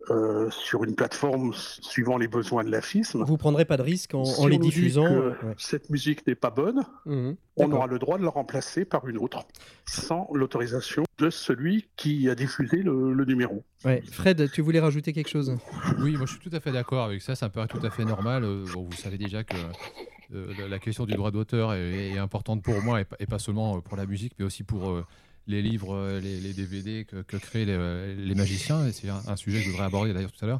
euh, sur une plateforme suivant les besoins de la FISM. Vous prendrez pas de risque en, Si en les on nous dit diffusant. que euh, ouais. cette musique n'est pas bonne, Mhm. on aura le droit de la remplacer par une autre, sans l'autorisation de celui qui a diffusé le, le numéro. Ouais. Fred, tu voulais rajouter quelque chose? Oui, moi je suis tout à fait d'accord avec ça. Ça me paraît tout à fait normal. Euh, bon, vous savez déjà que euh, la- question du droit d'auteur est, est importante pour moi et, pas- et pas seulement pour la musique, mais aussi pour euh, les livres, euh, les, les DVD que, que créent les, euh, les magiciens. C'est un, un sujet que je voudrais aborder d'ailleurs tout à l'heure.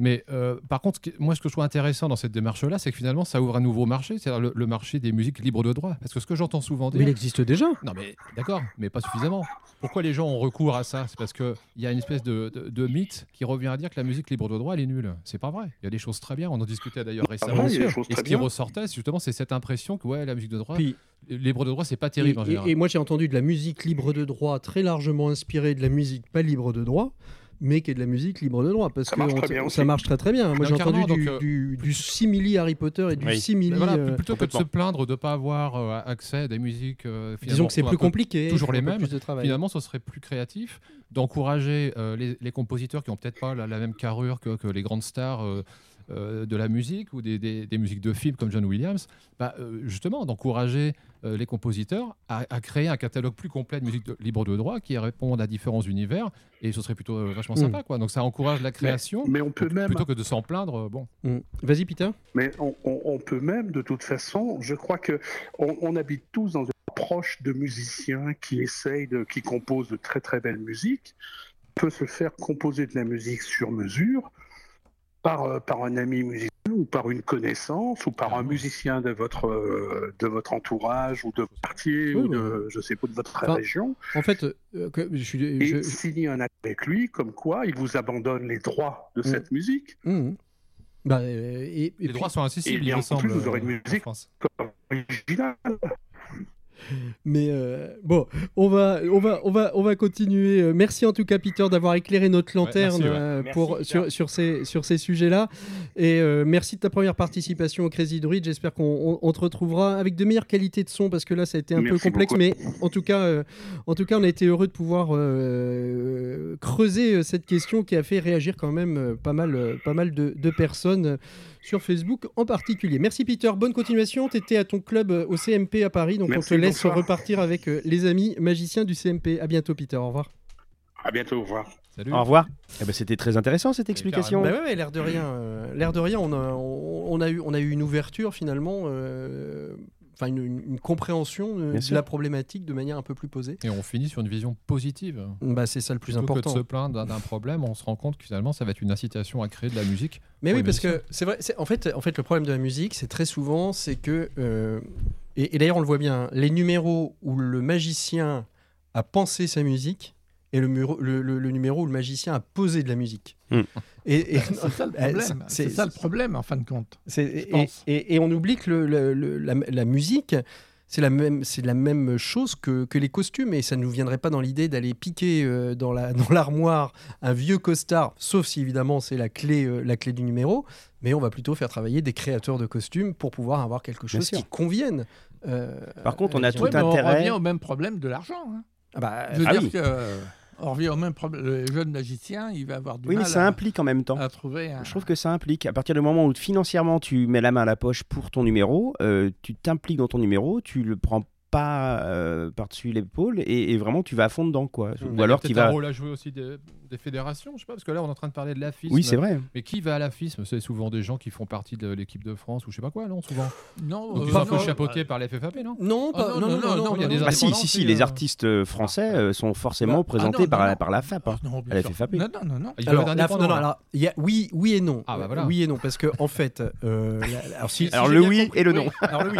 Mais euh, par contre, ce qui- moi, ce que je trouve intéressant dans cette démarche-là, c'est que finalement, ça ouvre un nouveau marché, c'est-à-dire le, le marché des musiques libres de droit. Parce que ce que j'entends souvent dire. Mais il existe déjà. Non, mais d'accord, mais pas suffisamment. Pourquoi les gens ont recours à ça? C'est parce qu'il y a une espèce de, de- de mythe qui revient à dire que la musique libre de droit, elle est nulle. C'est pas vrai. Il y a des choses très bien. On en discutait d'ailleurs récemment. vrai, il y a des choses Et ce qui bien. ressortait, c'est justement, c'est cette impression que ouais, la musique de droit, Puis, libre de droit, c'est pas et, terrible en et- général. et moi, j'ai entendu de la musique libre de droit très largement inspirée de la musique pas libre de droit. Mais qui est de la musique libre de droit parce Ça que marche on- très bien ça marche très très bien. Moi j'ai entendu du, euh, du, du simili Harry Potter et du Oui. simili. Voilà, euh, plutôt que de se plaindre de ne pas avoir euh, accès à des musiques. euh, disons que c'est plus compliqué. toujours les mêmes. plus de travail. Finalement, ce serait plus créatif d'encourager euh, les, les compositeurs qui ont peut-être pas la, la même carrure que, que les grandes stars euh, de la musique ou des, des- des musiques de films comme John Williams, bah, euh, justement d'encourager euh, les compositeurs à, à créer un catalogue plus complet de musique de- libre de droit qui répondent à différents univers et ce serait plutôt euh, vachement Mm. sympa quoi. Donc ça encourage la création Mais on peut même, plutôt que de s'en plaindre. Bon, Mm. Vas-y, Peter. mais on, on- on peut même, de toute façon, je crois que on, on habite tous dans une approche de musiciens qui essayent de, qui composent de très très belles musiques. On peut se faire composer de la musique sur mesure par, euh, par un ami musicien ou par une connaissance ou par un musicien de votre euh, de votre entourage ou de votre quartier Oui, ou oui. de je sais pas de votre Enfin, région En fait, euh, que- je suis. et je- signer un acte avec lui comme quoi il vous abandonne les droits de Mm. cette musique Mhm. Bah, euh, et, et Les puis- droits sont incessibles, et il en me semble. plus, vous aurez une en musique. Originale. Mais euh, bon, on va, on va, on va, on va continuer. Euh, Merci en tout cas, Peter, d'avoir éclairé notre lanterne merci, ouais. euh, Merci, pour sur, sur ces sur ces sujets-là. Et euh, merci de ta première participation au Crazy Druid. J'espère qu'on on- on te retrouvera avec de meilleures qualités de son parce que là, ça a été un peu complexe. beaucoup. Mais en tout cas, euh, en tout cas, on a été heureux de pouvoir euh, creuser cette question qui a fait réagir quand même pas mal, pas mal de, de personnes. Sur Facebook en particulier. Merci Peter, bonne continuation. Tu étais à ton club euh, au CMP à Paris, donc Merci, on te laisse bonsoir. repartir avec euh, les amis magiciens du CMP. À bientôt Peter, au revoir. À bientôt, au revoir. Salut. Au revoir. Eh ben, C'était très intéressant cette explication. Bah ouais, ouais, l'air de rien, euh, l'air de rien, on a, on, on a eu, on a eu une ouverture finalement, euh, enfin une, une- une compréhension euh, de la problématique de manière un peu plus posée. Et on finit sur une vision positive. Bah c'est ça le plus Plutôt que de important. se plaindre d'un- problème, on se rend compte que finalement, ça va être une incitation à créer de la musique. Mais oui, parce que c'est vrai. En fait, en fait, le problème de la musique, c'est très souvent, c'est que euh, et, et d'ailleurs on le voit bien, les numéros où le magicien a pensé sa musique et le, muro- le, le- le numéro où le magicien a posé de la musique. Hmm. Et, et- [LAUGHS] C'est ça le Eh, problème. c'est- ça le problème, en fin de compte. Et, pense. et- et on oublie que le- le- le- la, la musique, c'est la même, c'est la même chose que, que les costumes. Et ça ne nous viendrait pas dans l'idée d'aller piquer euh, dans la- dans l'armoire un vieux costard, sauf si évidemment c'est la clé, euh, la clé du numéro. Mais on va plutôt faire travailler des créateurs de costumes pour pouvoir avoir quelque chose qui convienne. euh, Par contre, on a vie. tout Ouais, mais on intérêt- revient au même problème de l'argent. hein. Ah bah, Je veux Ah dire oui. que euh, on revient au même problème. Le jeune magicien, il va avoir du Oui, mais mal ça à, implique en même temps. à trouver un. Je trouve que ça implique, à partir du moment où financièrement tu mets la main à la poche pour ton numéro, euh, tu t'impliques dans ton numéro, tu le prends pas euh, par-dessus l'épaule et, et vraiment tu vas à fond dedans. quoi. Mmh. Il y Ou a alors tu vas. un rôle à jouer aussi des, des fédérations, je sais pas, parce que là on est en train de parler de l'AFISM. Oui, c'est vrai. Mais qui va à l'AFISM C'est souvent des gens qui font partie de l'équipe de France ou je sais pas quoi, non Souvent? Non, Donc euh, ils sont un non, peu euh, chapeautés par la FFAP, non? Non, Ah, pas- non, non, non, non, non, il y a des Ah si, si, si, les euh, artistes euh, français euh, sont forcément Bah, présentés ah non, par, non, la, non. par la FAP. hein. Ah, non, bien à la sûr. FFAP. Non, non, non, Alors, oui, oui et non. Ah, bah voilà. Oui et non, parce que en fait, alors, le oui et le non. alors le oui.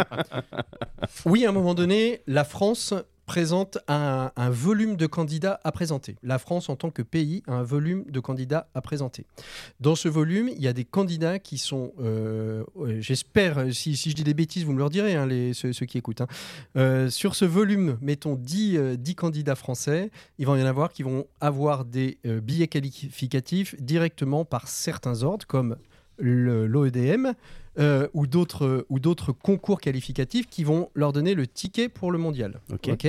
Oui, à un moment donné, la France présente un, volume de candidats à présenter. La France, en tant que pays, a un volume de candidats à présenter. Dans ce volume, il y a des candidats qui sont, euh, j'espère, euh, si, je dis des bêtises, vous me le direz, hein, ceux, qui écoutent. hein. Euh, sur ce volume, mettons 10, euh, 10 candidats français, il va y en avoir qui vont avoir des billets qualificatifs directement par certains ordres, comme l'OEDM, euh, ou d'autres ou d'autres concours qualificatifs qui vont leur donner le ticket pour le mondial. Ok.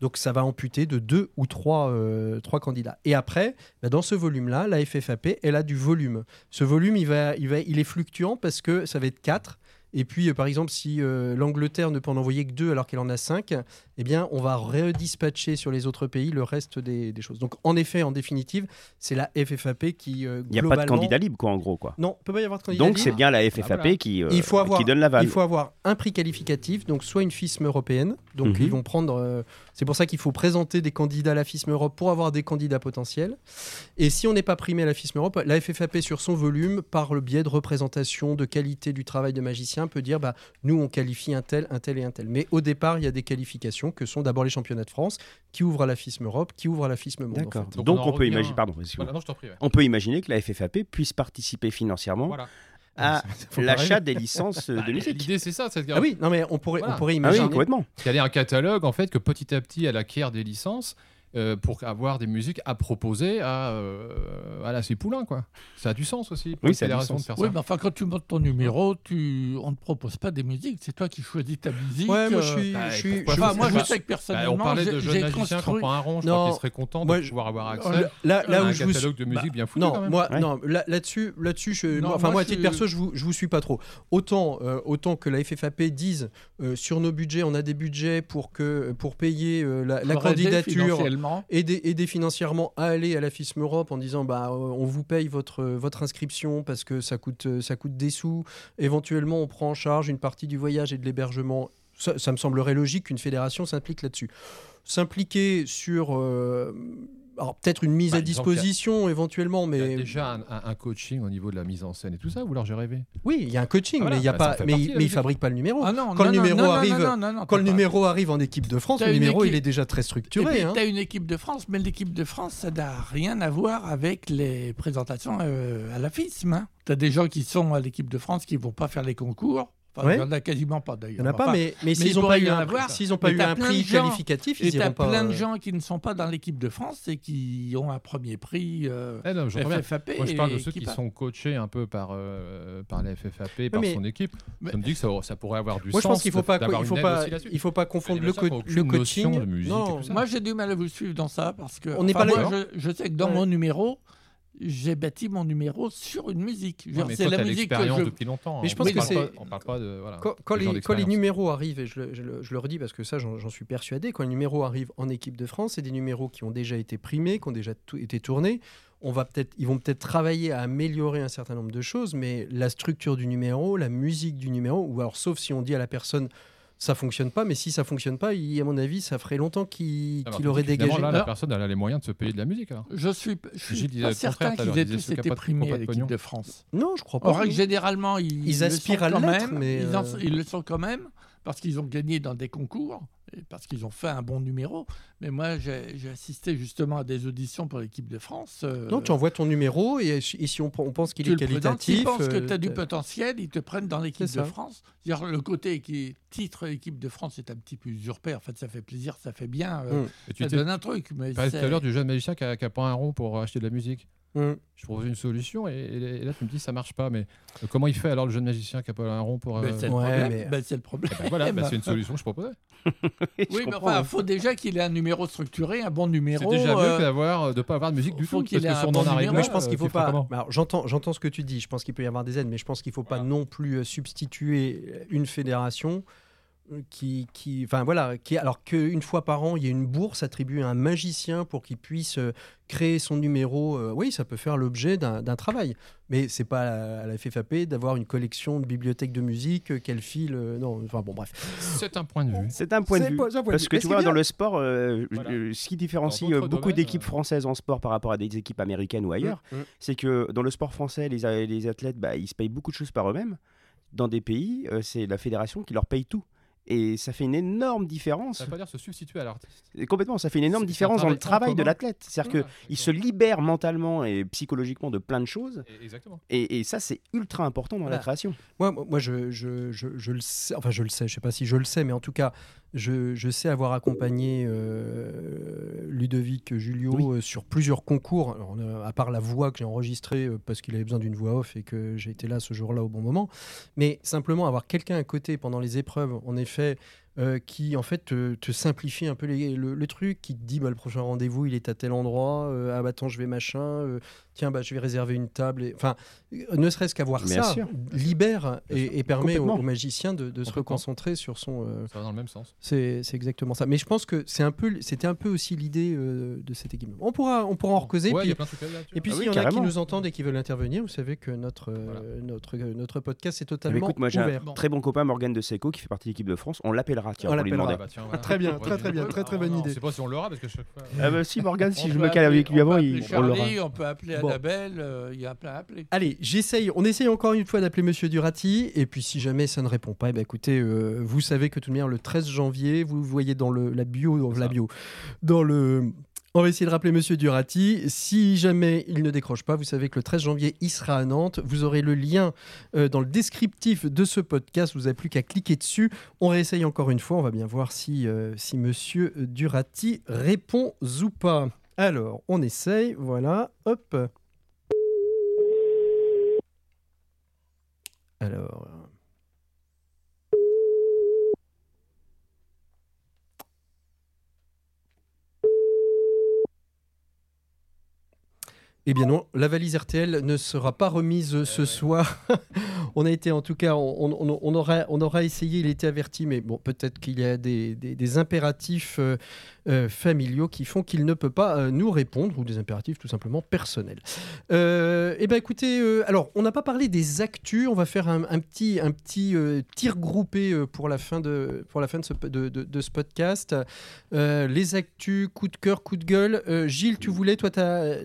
Donc ça va amputer de deux ou trois, euh, trois candidats. Et après, bah, dans ce volume-là, la FFAP, elle a du volume. Ce volume, il, va, il, va, il est fluctuant parce que ça va être 4. Et puis, euh, par exemple, si l'Angleterre ne peut en envoyer que deux alors qu'elle en a cinq, eh bien, on va redispatcher sur les autres pays le reste des, des choses. Donc, en effet, en définitive, c'est la FFAP qui, euh, Il n'y a pas de candidat libre, quoi, en gros. quoi. Non, il peut pas y avoir de candidat Donc libre. c'est bien la FFAP voilà. qui, euh, Il faut avoir- qui donne l'aval. Il faut avoir un prix qualificatif, donc soit une FISM européenne, donc Mhm. ils vont prendre. euh, c'est pour ça qu'il faut présenter des candidats à la FISM Europe pour avoir des candidats potentiels. Et si on n'est pas primé à la FISM Europe, la FFAP sur son volume, par le biais de représentation, de qualité du travail de magicien, peut dire bah nous on qualifie un tel, un tel et un tel. Mais au départ, il y a des qualifications que sont d'abord les championnats de France, qui ouvrent à la FISM Europe, qui ouvrent à la FISM Monde. en D'accord. fait. Donc, Donc, on peut imaginer, pardon, excuse-moi. Voilà, non, je t'en prie. ouais. on peut imaginer que la FFAP puisse participer financièrement Voilà. à Faut pas l'achat des licences euh, Bah, de musique. L'idée, c'est ça. C'est Ah oui, non mais on pourrait, Voilà. on pourrait Ah imaginer. oui, complètement. qu'il y a un catalogue en fait que petit à petit elle acquiert des licences euh, pour avoir des musiques à proposer à, euh, à la Poulain quoi. Ça a du sens aussi pour Oui, ça a du fédération de sens. faire Oui, ça. mais enfin, quand tu montes ton numéro, tu... on ne te propose pas des musiques. C'est toi qui choisis ta musique. Ouais, moi je euh, suis, bah, je suis, je- Enfin, moi, je Bah, sais que Bah, personnellement, on parlait de j'ai- jeunes magiciens qui construit... ont pas un rond, je Non. crois qu'ils seraient contents Moi, de je- pouvoir avoir accès là, là, à là où un je vous catalogue de musique bien foutu. Non, quand même. moi, Ouais. non, là- là-dessus, là-dessus, je, Non, enfin moi, à titre perso, je vous, je vous suis pas trop. Autant, euh, autant que la FFAP dise euh, sur nos budgets, on a des budgets pour que pour payer la, candidature, aider, financièrement à aller à la FISM Europe en disant bah euh, on vous paye votre votre inscription parce que ça coûte euh, ça coûte des sous. Éventuellement, on prend en charge une partie du voyage et de l'hébergement. Ça, me semblerait logique qu'une fédération s'implique là-dessus. S'impliquer sur euh, alors peut-être une mise Bah, à a- disposition éventuellement, Il y a mais déjà un, un- un coaching au niveau de la mise en scène et tout ça, ou alors j'ai rêvé oui, il y a un coaching, Ah, voilà, mais il y a bah, ça pas, fait mais, partie de la mais il musique. fabrique pas le numéro. Ah non, Quand le non, numéro non, arrive- non, non, non, Quand le numéro arrive en équipe de France, le numéro équipe- il est déjà très structuré. puis, hein. t'as une équipe de France, mais l'équipe de France, ça n'a rien à voir avec les présentations euh, à la FISM. Hein. Tu as des gens qui sont à l'équipe de France qui vont pas faire les concours. Enfin, Ouais. Il y en a quasiment pas d'ailleurs. Il n'y en a pas, Enfin, mais, mais il s'ils n'ont pas eu un, avoir. s'ils ont pas eu un prix gens- qualificatif, ils tu as iront pas. plein de euh, gens qui ne sont pas dans l'équipe de France et qui ont un premier prix euh, Eh non. FFAP. Moi, je parle de ceux qui sont coachés un peu par, euh, par la FFAP, par mais- son équipe. Mais- Je me dis que ça, ça pourrait avoir du Moi, je sens pense qu'il faut de- pas, il faut pas, il faut pas confondre le, co- le coaching. ça. Moi, j'ai du mal à vous suivre dans ça parce que On n'est pas moi, là- je, je sais que dans mon numéro, j'ai bâti mon numéro sur une musique. Ouais, c'est la musique que l'expérience je... depuis longtemps. Mais je hein. pense On que parle c'est- On parle pas de. Voilà, Quand, les, quand les d'expérience. numéros arrivent, et je le, je le- je le redis parce que ça j'en suis persuadé, quand les numéros arrivent en équipe de France, c'est des numéros qui ont déjà été primés, qui ont déjà été tournés. On va peut-être, ils vont peut-être travailler à améliorer un certain nombre de choses, mais la structure du numéro, la musique du numéro, ou alors sauf si on dit à la personne ça fonctionne pas, mais si ça fonctionne pas, il- à mon avis, ça ferait longtemps qu'il Alors, qu'il aurait dégagé. Là, la Alors- personne, elle a les moyens de se payer de la musique. alors. Je suis, je suis pas certain qu'ils aient tous été primés à de l'équipe de France. Non, je crois pas. En règle généralement, ils, aspirent à quand l'être, même. mais, ils, en- euh, ils le sont quand même parce qu'ils ont gagné dans des concours parce qu'ils ont fait un bon numéro. Mais moi, j'ai j'ai assisté justement à des auditions pour l'équipe de France. euh, Non, tu envoies ton numéro et, et si on, on pense qu'il tu est qualitatif. S'ils pensent que euh, tu as du t'as- potentiel, ils te prennent dans l'équipe de. France. C'est-à-dire le côté qui titre équipe de France est un petit peu usurpé. En fait, ça fait plaisir, ça fait bien. euh, tu ça t'es- donne un truc. Mais tu parlais tout à l'heure du jeune magicien qui a, qui a pas un rond pour acheter de la musique. Mm. Je propose une solution et, et- et là tu me dis ça marche pas. Mais euh, comment il fait alors le jeune magicien qui a pas un rond pour. Ben, euh, c'est le Ouais, problème. mais- Ben, c'est le problème. ben voilà, [LAUGHS] ben, c'est une solution que je proposais. [LAUGHS] Je Oui, mais comprends, enfin, hein. il faut déjà qu'il ait un numéro structuré, un bon C'est numéro. déjà mieux euh, que d'avoir de pas avoir de musique du faut tout. qu'il Parce ait que si on bon en arrive là, je pense euh, qu'il faut pas. Alors, j'entends, j'entends ce que tu dis. Je pense qu'il peut y avoir des aides, mais je pense qu'il faut pas Voilà. non plus euh, substituer une fédération euh, qui, qui, enfin voilà, qui, alors qu'une fois par an, il y a une bourse attribuée à un magicien pour qu'il puisse euh, créer son numéro. euh, oui, ça peut faire l'objet d'un, travail, mais c'est pas à la, à la FFAP d'avoir une collection de bibliothèques de musique euh, qu'elle file. euh, non, enfin bon, bref. C'est un point de vue. C'est un point de vue. pas- point Parce vue. que tu vois, dans le sport, euh, Voilà. euh, ce qui différencie euh, beaucoup d'équipes euh, françaises en sport par rapport à des équipes américaines ou ailleurs, Mm, mm. c'est que dans le sport français, les, athlètes, bah, ils se payent beaucoup de choses par eux-mêmes. Dans des pays, euh, c'est la fédération qui leur paye tout. Et ça fait une énorme différence. Ça veut pas dire se substituer à l'artiste. Complètement, ça fait une énorme différence dans le travail de l'athlète. C'est-à-dire Voilà, qu'il se libère mentalement et psychologiquement de plein de choses. Et- Exactement. Et, et ça, c'est ultra important dans la Voilà. création. Moi, moi je, je, je, je le sais, enfin je le sais, je sais pas si je le sais, mais en tout cas, je, je sais avoir accompagné euh, Ludovic Julio Oui. euh, sur plusieurs concours, Alors, à part la voix que j'ai enregistrée euh, parce qu'il avait besoin d'une voix off et que j'ai été là ce jour-là au bon moment, mais simplement avoir quelqu'un à côté pendant les épreuves, en effet, fait euh, qui en fait te, te simplifie un peu les- le, le truc, qui te dit bah, le prochain rendez-vous il est à tel endroit, euh, ah bah attends je vais machin, euh, tiens bah je vais réserver une table, et- enfin euh, ne serait-ce qu'avoir ça sûr. libère et, et permet au, au magicien de, de se reconcentrer sur son. euh, Ça va dans le même sens. c'est c'est exactement ça. Mais je pense que c'est un peu, c'était un peu aussi l'idée euh, de cette équipe. On pourra, on pourra en. Ouais, y a plein de dire là-dessus. et puis Ah s'il oui, y en a qui nous entendent et qui veulent intervenir, vous savez que notre, euh, Voilà. notre, notre podcast est Eh ben, totalement écoute, moi j'ai ouvert. un très bon copain, Morgan de Seco, qui fait partie de l'équipe de France. On l'appellera, tiens, On pour lui l'appellera. demander. bah, tiens, [LAUGHS] voilà. Très bien, très, très bien, très, très bonne idée. Je sais pas si on l'aura parce que chaque fois. Ah bah si, Morgan, si je me cale avec lui avant, il, on l'aura. On peut appeler. Annabelle, euh, il y a plein à appeler. Allez, j'essaye. On essaye encore une fois d'appeler Monsieur Durati. Et puis, si jamais ça ne répond pas, eh ben, écoutez, euh, vous savez que tout de même, le 13 janvier, vous voyez dans le, la bio, dans la bio, dans le. On va essayer de rappeler Monsieur Durati. Si jamais il ne décroche pas, vous savez que le 13 janvier, il sera à Nantes. Vous aurez le lien euh, dans le descriptif de ce podcast. Vous n'avez plus qu'à cliquer dessus. On réessaye encore une fois. On va bien voir si, euh, si Monsieur Durati répond ou pas. Alors, on essaye. Voilà. Hop. Alors. Eh bien non, la valise RTL ne sera pas remise Eh ce soir. [LAUGHS] on a été, en tout cas, on, on, on aura, on aura essayé, il était averti, mais bon, peut-être qu'il y a des, des- des impératifs euh, euh, familiaux qui font qu'il ne peut pas euh, nous répondre, ou des impératifs tout simplement personnels. Eh bien écoutez, alors on n'a pas parlé des actus, on va faire un, un petit, un petit tir groupé pour la fin de, pour la fin de, ce, de, de- de ce podcast. Les actus, coup de cœur, coup de gueule. Gilles, tu voulais, toi, tu as,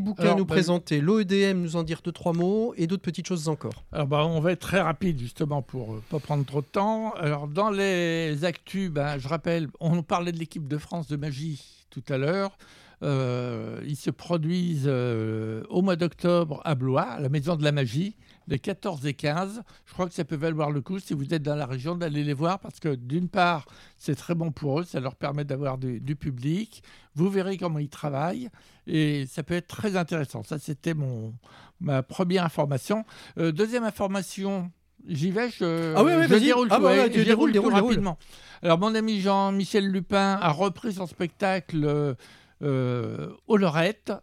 bouquins à Alors, nous bah, présenter, l'OEDM nous en dire deux, trois mots, et d'autres petites choses encore. Alors, bah, on va être très rapide, justement, pour ne pas prendre trop de temps. Alors, dans les actus, ben, je rappelle, on parlait de l'équipe de France de magie tout à l'heure. Euh, ils se produisent euh, au mois d'octobre à Blois, à la Maison de la Magie, les 14 et 15. Je crois que ça peut valoir le coup, si vous êtes dans la région, d'aller les voir, parce que d'une part, c'est très bon pour eux, ça leur permet d'avoir du, du public. Vous verrez comment ils travaillent, et ça peut être très intéressant. Ça, c'était mon, ma première information. Euh, deuxième information, j'y vais, je, Ah je déroule Ah tout, bah ouais, je déroule tout déroule, déroule. rapidement. Alors, mon ami Jean-Michel Lupin a repris son spectacle euh, euh,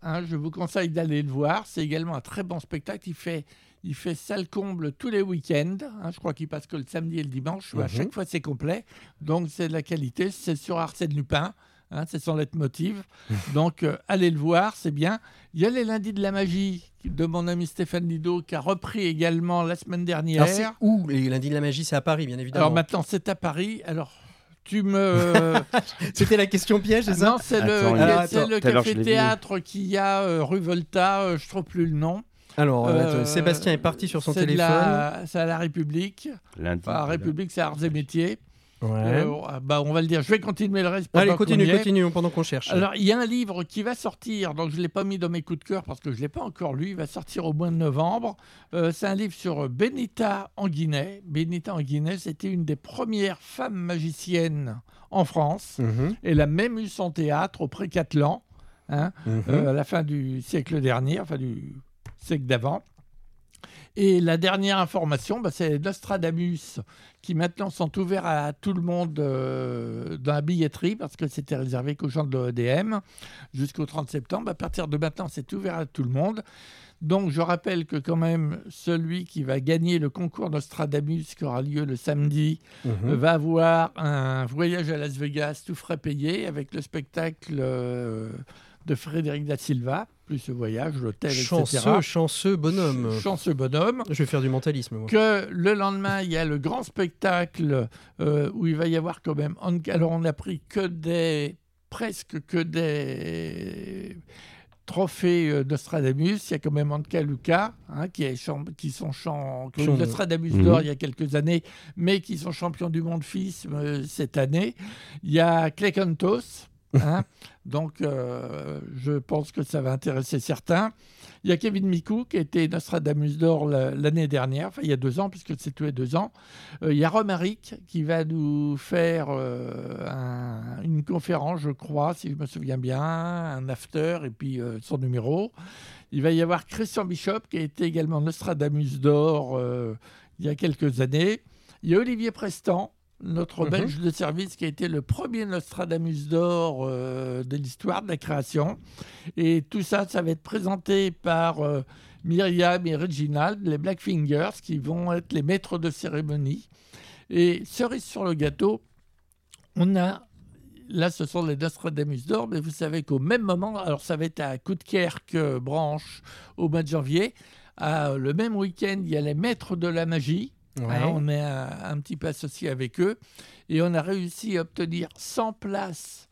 hein. je vous conseille d'aller le voir. C'est également un très bon spectacle. Il fait, il fait salle comble tous les week-ends. hein. Je crois qu'il passe que le samedi et le dimanche. À Mhm. chaque fois, c'est complet. Donc, c'est de la qualité. C'est sur Arsène Lupin. hein, c'est son leitmotiv. [LAUGHS] Donc, euh, allez le voir, c'est bien. Il y a les lundis de la magie de mon ami Stéphane Lido qui a repris également la semaine dernière. Alors, c'est où les lundis de la magie? C'est à Paris, bien évidemment. Alors maintenant, c'est à Paris. Alors, tu me. [LAUGHS] C'était la question piège, c'est ça? non, c'est le, le café-théâtre qu'il y a euh, rue Volta. euh, je trouve plus le nom. Alors, euh, Sébastien est parti sur son téléphone. la- C'est à la République. Lundi. Enfin, République, c'est Arts et Métiers. Ouais. Euh, bah, on va le dire. Je vais continuer le reste. pendant Allez, qu'on continue, continue pendant qu'on cherche. Alors, il y a un livre qui va sortir, donc je ne l'ai pas mis dans mes coups de cœur parce que je ne l'ai pas encore lu. Il va sortir au mois de novembre. Euh, c'est un livre sur Benita Anguinet. Benita Anguinet, c'était une des premières femmes magiciennes en France. Mhm, Elle a même eu son théâtre au Pré-Catelan, hein, mhm. euh, à la fin du siècle dernier, enfin du siècle d'avant. Et la dernière information, bah, c'est Nostradamus, qui maintenant sont ouverts à tout le monde euh, dans la billetterie, parce que c'était réservé qu'aux gens de l'OEDM, jusqu'au 30 septembre. À partir de maintenant, c'est ouvert à tout le monde. Donc, je rappelle que quand même, celui qui va gagner le concours Nostradamus, qui aura lieu le samedi, Mhm. va avoir un voyage à Las Vegas tout frais payé avec le spectacle euh, de Frédéric da Silva, plus ce voyage, l'hôtel, etc. Chanceux, chanceux bonhomme. Chanceux bonhomme. Je vais faire du mentalisme, moi. Que le lendemain, il y a le grand spectacle euh, où il va y avoir quand même. Alors, on n'a pris que des. presque que des trophées euh, Nostradamus. Il y a quand même Anka Luca, hein, qui, est champ- qui sont champ... qui ont eu Champ- Nostradamus Mhm. d'or il y a quelques années, mais qui sont champions du monde FISM euh, cette année. Il y a Clay Cantos. Hein. Donc, euh, je pense que ça va intéresser certains. Il y a Kevin Mikou qui a été Nostradamus d'or la- l'année dernière, enfin il y a deux ans, puisque c'est tous les deux ans. Euh, il y a Romaric qui va nous faire euh, un- une conférence, je crois, si je me souviens bien, un after et puis son numéro. Il va y avoir Christian Bishop qui a été également Nostradamus d'or il y a quelques années. Il y a Olivier Prestan, notre Mhm. belge de service qui a été le premier Nostradamus d'or euh, de l'histoire de la création. Et tout ça, ça va être présenté par euh, Myriam et Reginald, les Black Fingers, qui vont être les maîtres de cérémonie. Et cerise sur le gâteau, on a, là ce sont les Nostradamus d'or, mais vous savez qu'au même moment, alors ça va être à Coudekerque branche au mois de janvier, à, le même week-end, il y a les maîtres de la magie. Hein, on est un, un petit peu associé avec eux. Et on a réussi à obtenir 100 places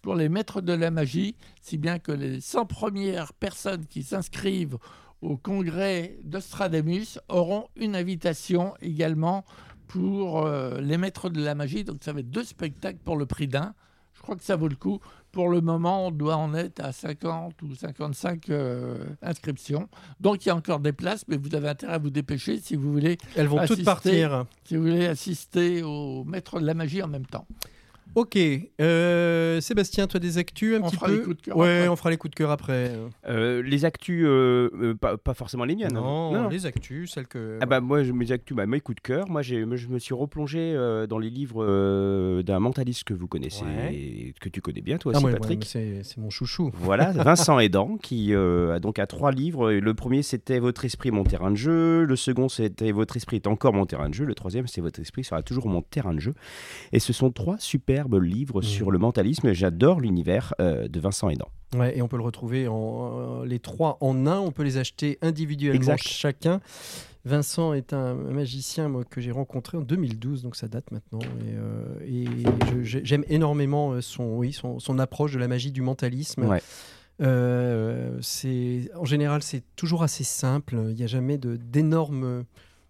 pour les maîtres de la magie, si bien que les 100 premières personnes qui s'inscrivent au congrès d'Ostradamus auront une invitation également pour euh, les maîtres de la magie. Donc ça va être deux spectacles pour le prix d'un. Je crois que ça vaut le coup. Pour le moment, on doit en être à 50 ou 55 euh, inscriptions. Donc il y a encore des places, mais vous avez intérêt à vous dépêcher si vous voulez Elles vont toutes partir. si vous voulez assister au maître de la magie en même temps. Ok, euh, Sébastien, toi des actus un On petit fera peu les coups de cœur Ouais, après. on fera les coups de cœur après. Euh, les actus, euh, euh, pas, pas forcément les miennes. hein. non, les actus, celles que. Ah bah moi, je, mes actus, bah, mes coups de cœur, moi, j'ai, moi, je me suis replongé euh, dans les livres euh, d'un mentaliste que vous connaissez, Ouais. que tu connais bien toi Ah, aussi ouais, Patrick. c'est c'est mon chouchou. Voilà, [LAUGHS] Vincent Edan, qui euh, a donc a trois livres. Et Le premier, c'était Votre esprit, mon terrain de jeu. Le second, c'était Votre esprit est encore mon terrain de jeu. Le troisième, c'est Votre esprit sera toujours mon terrain de jeu. Et ce sont trois livres Mmh. sur le mentalisme. J'adore l'univers euh, de Vincent Edan. Ouais, et on peut le retrouver en, euh, les trois en un. On peut les acheter individuellement Exact. chacun. Vincent est un magicien moi, que j'ai rencontré en 2012, donc ça date maintenant. Et, euh, et j'aime énormément son, oui, son, son approche de la magie du mentalisme. Ouais. C'est en général, c'est toujours assez simple. Il n'y a jamais d'énormes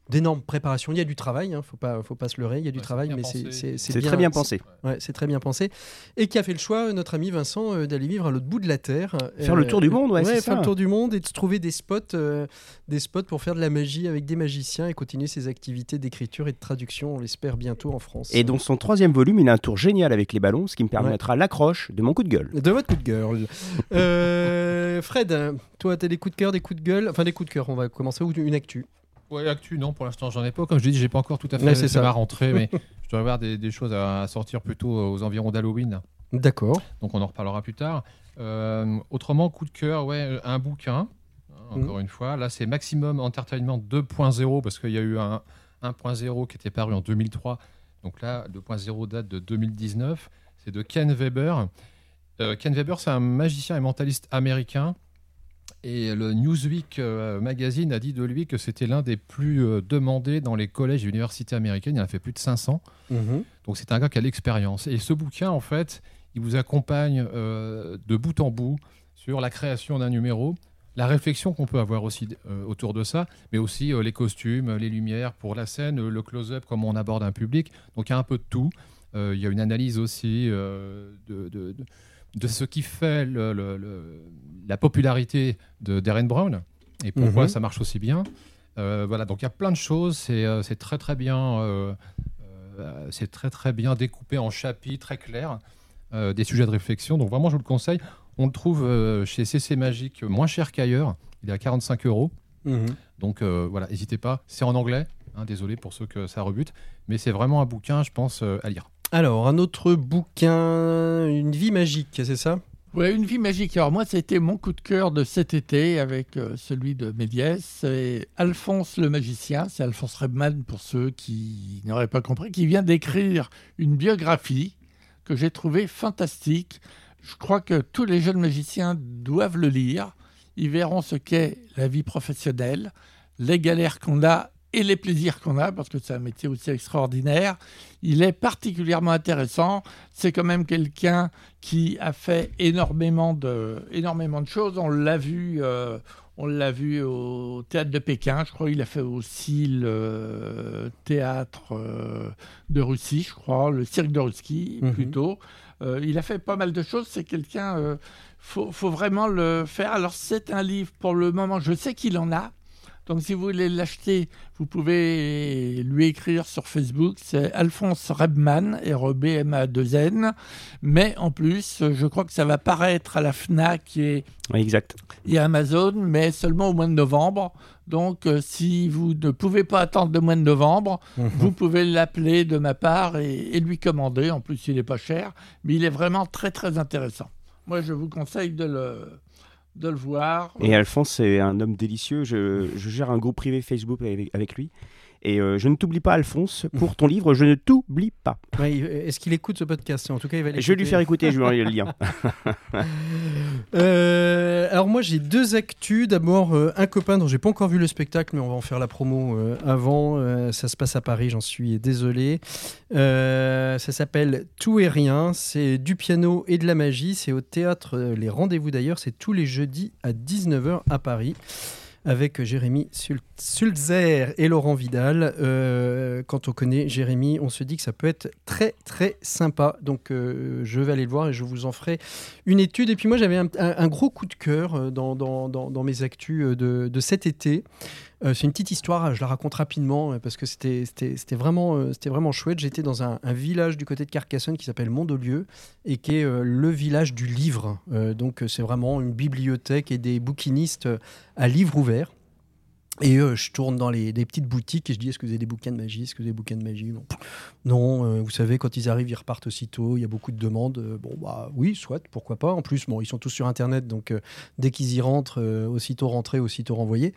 d'énormes préparations. Il y a du travail, hein, faut pas faut pas se leurrer. Il y a du Ouais, travail, mais c'est très bien pensé. Ouais, c'est très bien pensé. Et qui a fait le choix, notre ami Vincent, euh, d'aller vivre à l'autre bout de la Terre. Faire le tour du monde, ouais, faire ça. le tour du monde et de trouver des spots, euh, des spots pour faire de la magie avec des magiciens et continuer ses activités d'écriture et de traduction, on l'espère bientôt en France. Et dans son troisième volume, il a un tour génial avec les ballons, ce qui me permettra l'accroche de mon coup de gueule. De votre coup de girl. Euh, Fred, toi, tu as des coups de cœur, des coups de gueule, enfin des coups de cœur, on va commencer, ou une actu? Ouais, actu, non, pour l'instant, j'en ai pas. Comme je dis, j'ai pas encore tout à fait c'est ça. ma rentrée, [LAUGHS] mais je dois avoir des, des choses à sortir plutôt aux environs d'Halloween. D'accord. Donc on en reparlera plus tard. Euh, autrement, coup de cœur, ouais, un bouquin. hein, Encore une fois, là c'est Maximum Entertainment 2.0 parce qu'il y a eu un 1.0 qui était paru en 2003. Donc là, 2.0 date de 2019. C'est de Ken Weber. Euh, Ken Weber, c'est un magicien et mentaliste américain. Et le Newsweek euh, magazine a dit de lui que c'était l'un des plus euh, demandés dans les collèges et universités américaines. Il en a fait plus de 500. Mhm. Donc c'est un gars qui a l'expérience. Et ce bouquin, en fait, il vous accompagne euh, de bout en bout sur la création d'un numéro, la réflexion qu'on peut avoir aussi euh, autour de ça, mais aussi euh, les costumes, les lumières pour la scène, le close-up, comment on aborde un public. Donc il y a un peu de tout. Il y a une analyse aussi de, de- de- de ce qui fait le- le- le- la popularité de Darren Brown et pourquoi Mhm. ça marche aussi bien. Euh, voilà, donc il y a plein de choses. C'est euh, très très bien. euh, euh, c'est très très bien découpé en chapitres très clairs, des sujets de réflexion. Donc vraiment, je vous le conseille. On le trouve chez CC Magique moins cher qu'ailleurs. Il est à 45 euros. Mhm. Donc voilà, n'hésitez pas. C'est en anglais. hein, désolé pour ceux que ça rebute, mais c'est vraiment un bouquin, je pense, à lire. Alors, un autre bouquin, Une vie magique, c'est ça? Ouais, une vie magique. Alors moi, c'était mon coup de cœur de cet été avec euh, celui de Méliès. C'est Alphonse le magicien. C'est Alphonse Rebman pour ceux qui n'auraient pas compris, qui vient d'écrire une biographie que j'ai trouvée fantastique. Je crois que tous les jeunes magiciens doivent le lire. Ils verront ce qu'est la vie professionnelle, les galères qu'on a et les plaisirs qu'on a, parce que c'est un métier aussi extraordinaire. Il est particulièrement intéressant. C'est quand même quelqu'un qui a fait énormément de, énormément de choses. On l'a vu, euh, on l'a vu au théâtre de Pékin. Je crois qu'il a fait aussi le théâtre euh, de Russie, je crois, le cirque de Russie Mhm. plutôt. Euh, il a fait pas mal de choses. C'est quelqu'un. euh, faut, faut vraiment le faire. Alors c'est un livre pour le moment. Je sais qu'il en a. Donc si vous voulez l'acheter, vous pouvez lui écrire sur Facebook. C'est Alphonse Rebman, R-E-B-M-A-2-N. Mais en plus, je crois que ça va paraître à la FNAC et, Ouais, exact. et Amazon, mais seulement au mois de novembre. Donc euh, si vous ne pouvez pas attendre le mois de novembre, vous pouvez l'appeler de ma part et, et lui commander. En plus, il n'est pas cher, mais il est vraiment très très intéressant. Moi, je vous conseille de le, de le voir. Et Alphonse, c'est un homme délicieux. Je, gère un groupe privé Facebook avec lui. Et euh, je ne t'oublie pas, Alphonse, pour [LAUGHS] ton livre, je ne t'oublie pas. Ouais, il- Est-ce qu'il écoute ce podcast? En tout cas, il va Je vais lui faire écouter, je lui envoyer le lien. [LAUGHS] [LAUGHS] Euh, alors moi j'ai deux actus. D'abord euh, un copain dont j'ai pas encore vu le spectacle, mais on va en faire la promo euh, avant. Euh, ça se passe à Paris, j'en suis désolé. Euh, ça s'appelle Tout et rien. C'est du piano et de la magie. C'est au théâtre euh, Les Rendez-vous d'ailleurs. C'est tous les jeudis à 19h à Paris. Avec Jérémy Sul- Sulzer et Laurent Vidal. Euh, quand on connaît Jérémy, on se dit que ça peut être très très sympa. Donc euh, je vais aller le voir et je vous en ferai une étude. Et puis moi, j'avais un, gros coup de cœur euh, dans, dans- dans- mes actus de cet été. Euh, c'est une petite histoire, je la raconte rapidement euh, parce que euh, c'était vraiment chouette. J'étais dans un, village du côté de Carcassonne qui s'appelle Mondelieu et qui est le village du livre. Donc c'est vraiment une bibliothèque et des bouquinistes à livre ouvert. Et euh, je tourne dans les, des petites boutiques et je dis est-ce que vous avez des bouquins de magie? Est-ce que vous avez des bouquins de magie? Non, euh, vous savez, quand ils arrivent, ils repartent aussitôt. Il y a beaucoup de demandes. Euh, bon, bah oui, soit, pourquoi pas. En plus, bon, ils sont tous sur Internet, donc dès qu'ils y rentrent, aussitôt rentrés, aussitôt renvoyés.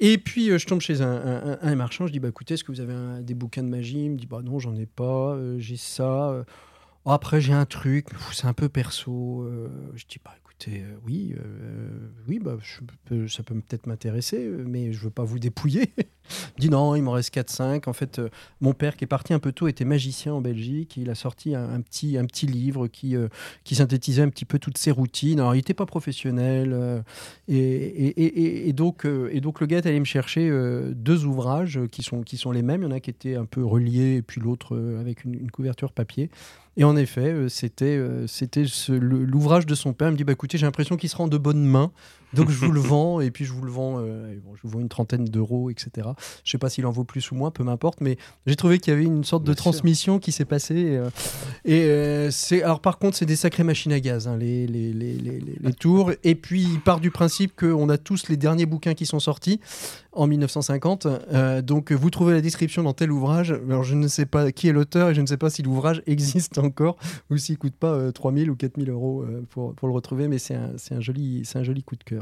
Et puis, je tombe chez un, un- marchand. Je dis bah écoutez, est-ce que vous avez des bouquins de magie? Il me dit bah non, j'en ai pas. j'ai ça. après, j'ai un truc. C'est un peu perso. je dis bah euh, oui, euh, oui, bah ça peut peut-être m'intéresser, euh, mais je veux pas vous dépouiller. [LAUGHS] Il dit non, il m'en reste 4-5. En fait, euh, mon père qui est parti un peu tôt était magicien en Belgique. Il a sorti un, petit, un petit livre qui, euh, qui synthétisait un petit peu toutes ses routines. Alors, il n'était pas professionnel. euh, et, donc, euh, le gars est allé me chercher euh, deux ouvrages qui sont, qui sont les mêmes. Il y en a qui étaient un peu reliés, et puis l'autre euh, avec une couverture papier. Et en effet, euh, c'était euh, l'ouvrage de son père. Il me dit bah, écoutez, j'ai l'impression qu'il sera en de bonnes mains. Donc, je vous le [LAUGHS] vends. Et puis, je vous le vends, euh, bon, je vous vends une trentaine d'euros, etc. Je sais pas s'il en vaut plus ou moins, peu m'importe. Mais j'ai trouvé qu'il y avait une sorte de sûr. transmission qui s'est passée. euh, et euh, c'est alors par contre, c'est des sacrées machines à gaz, hein, les, les, les, les, les tours. Et puis il part du principe qu'on a tous les derniers bouquins qui sont sortis en 1950. Euh, donc vous trouvez la description dans tel ouvrage. Alors je ne sais pas qui est l'auteur et je ne sais pas si l'ouvrage [LAUGHS] existe encore ou s'il coûte pas euh, 3000 ou 4000 euros pour, pour le retrouver. Mais c'est un, un, joli, un joli coup de cœur.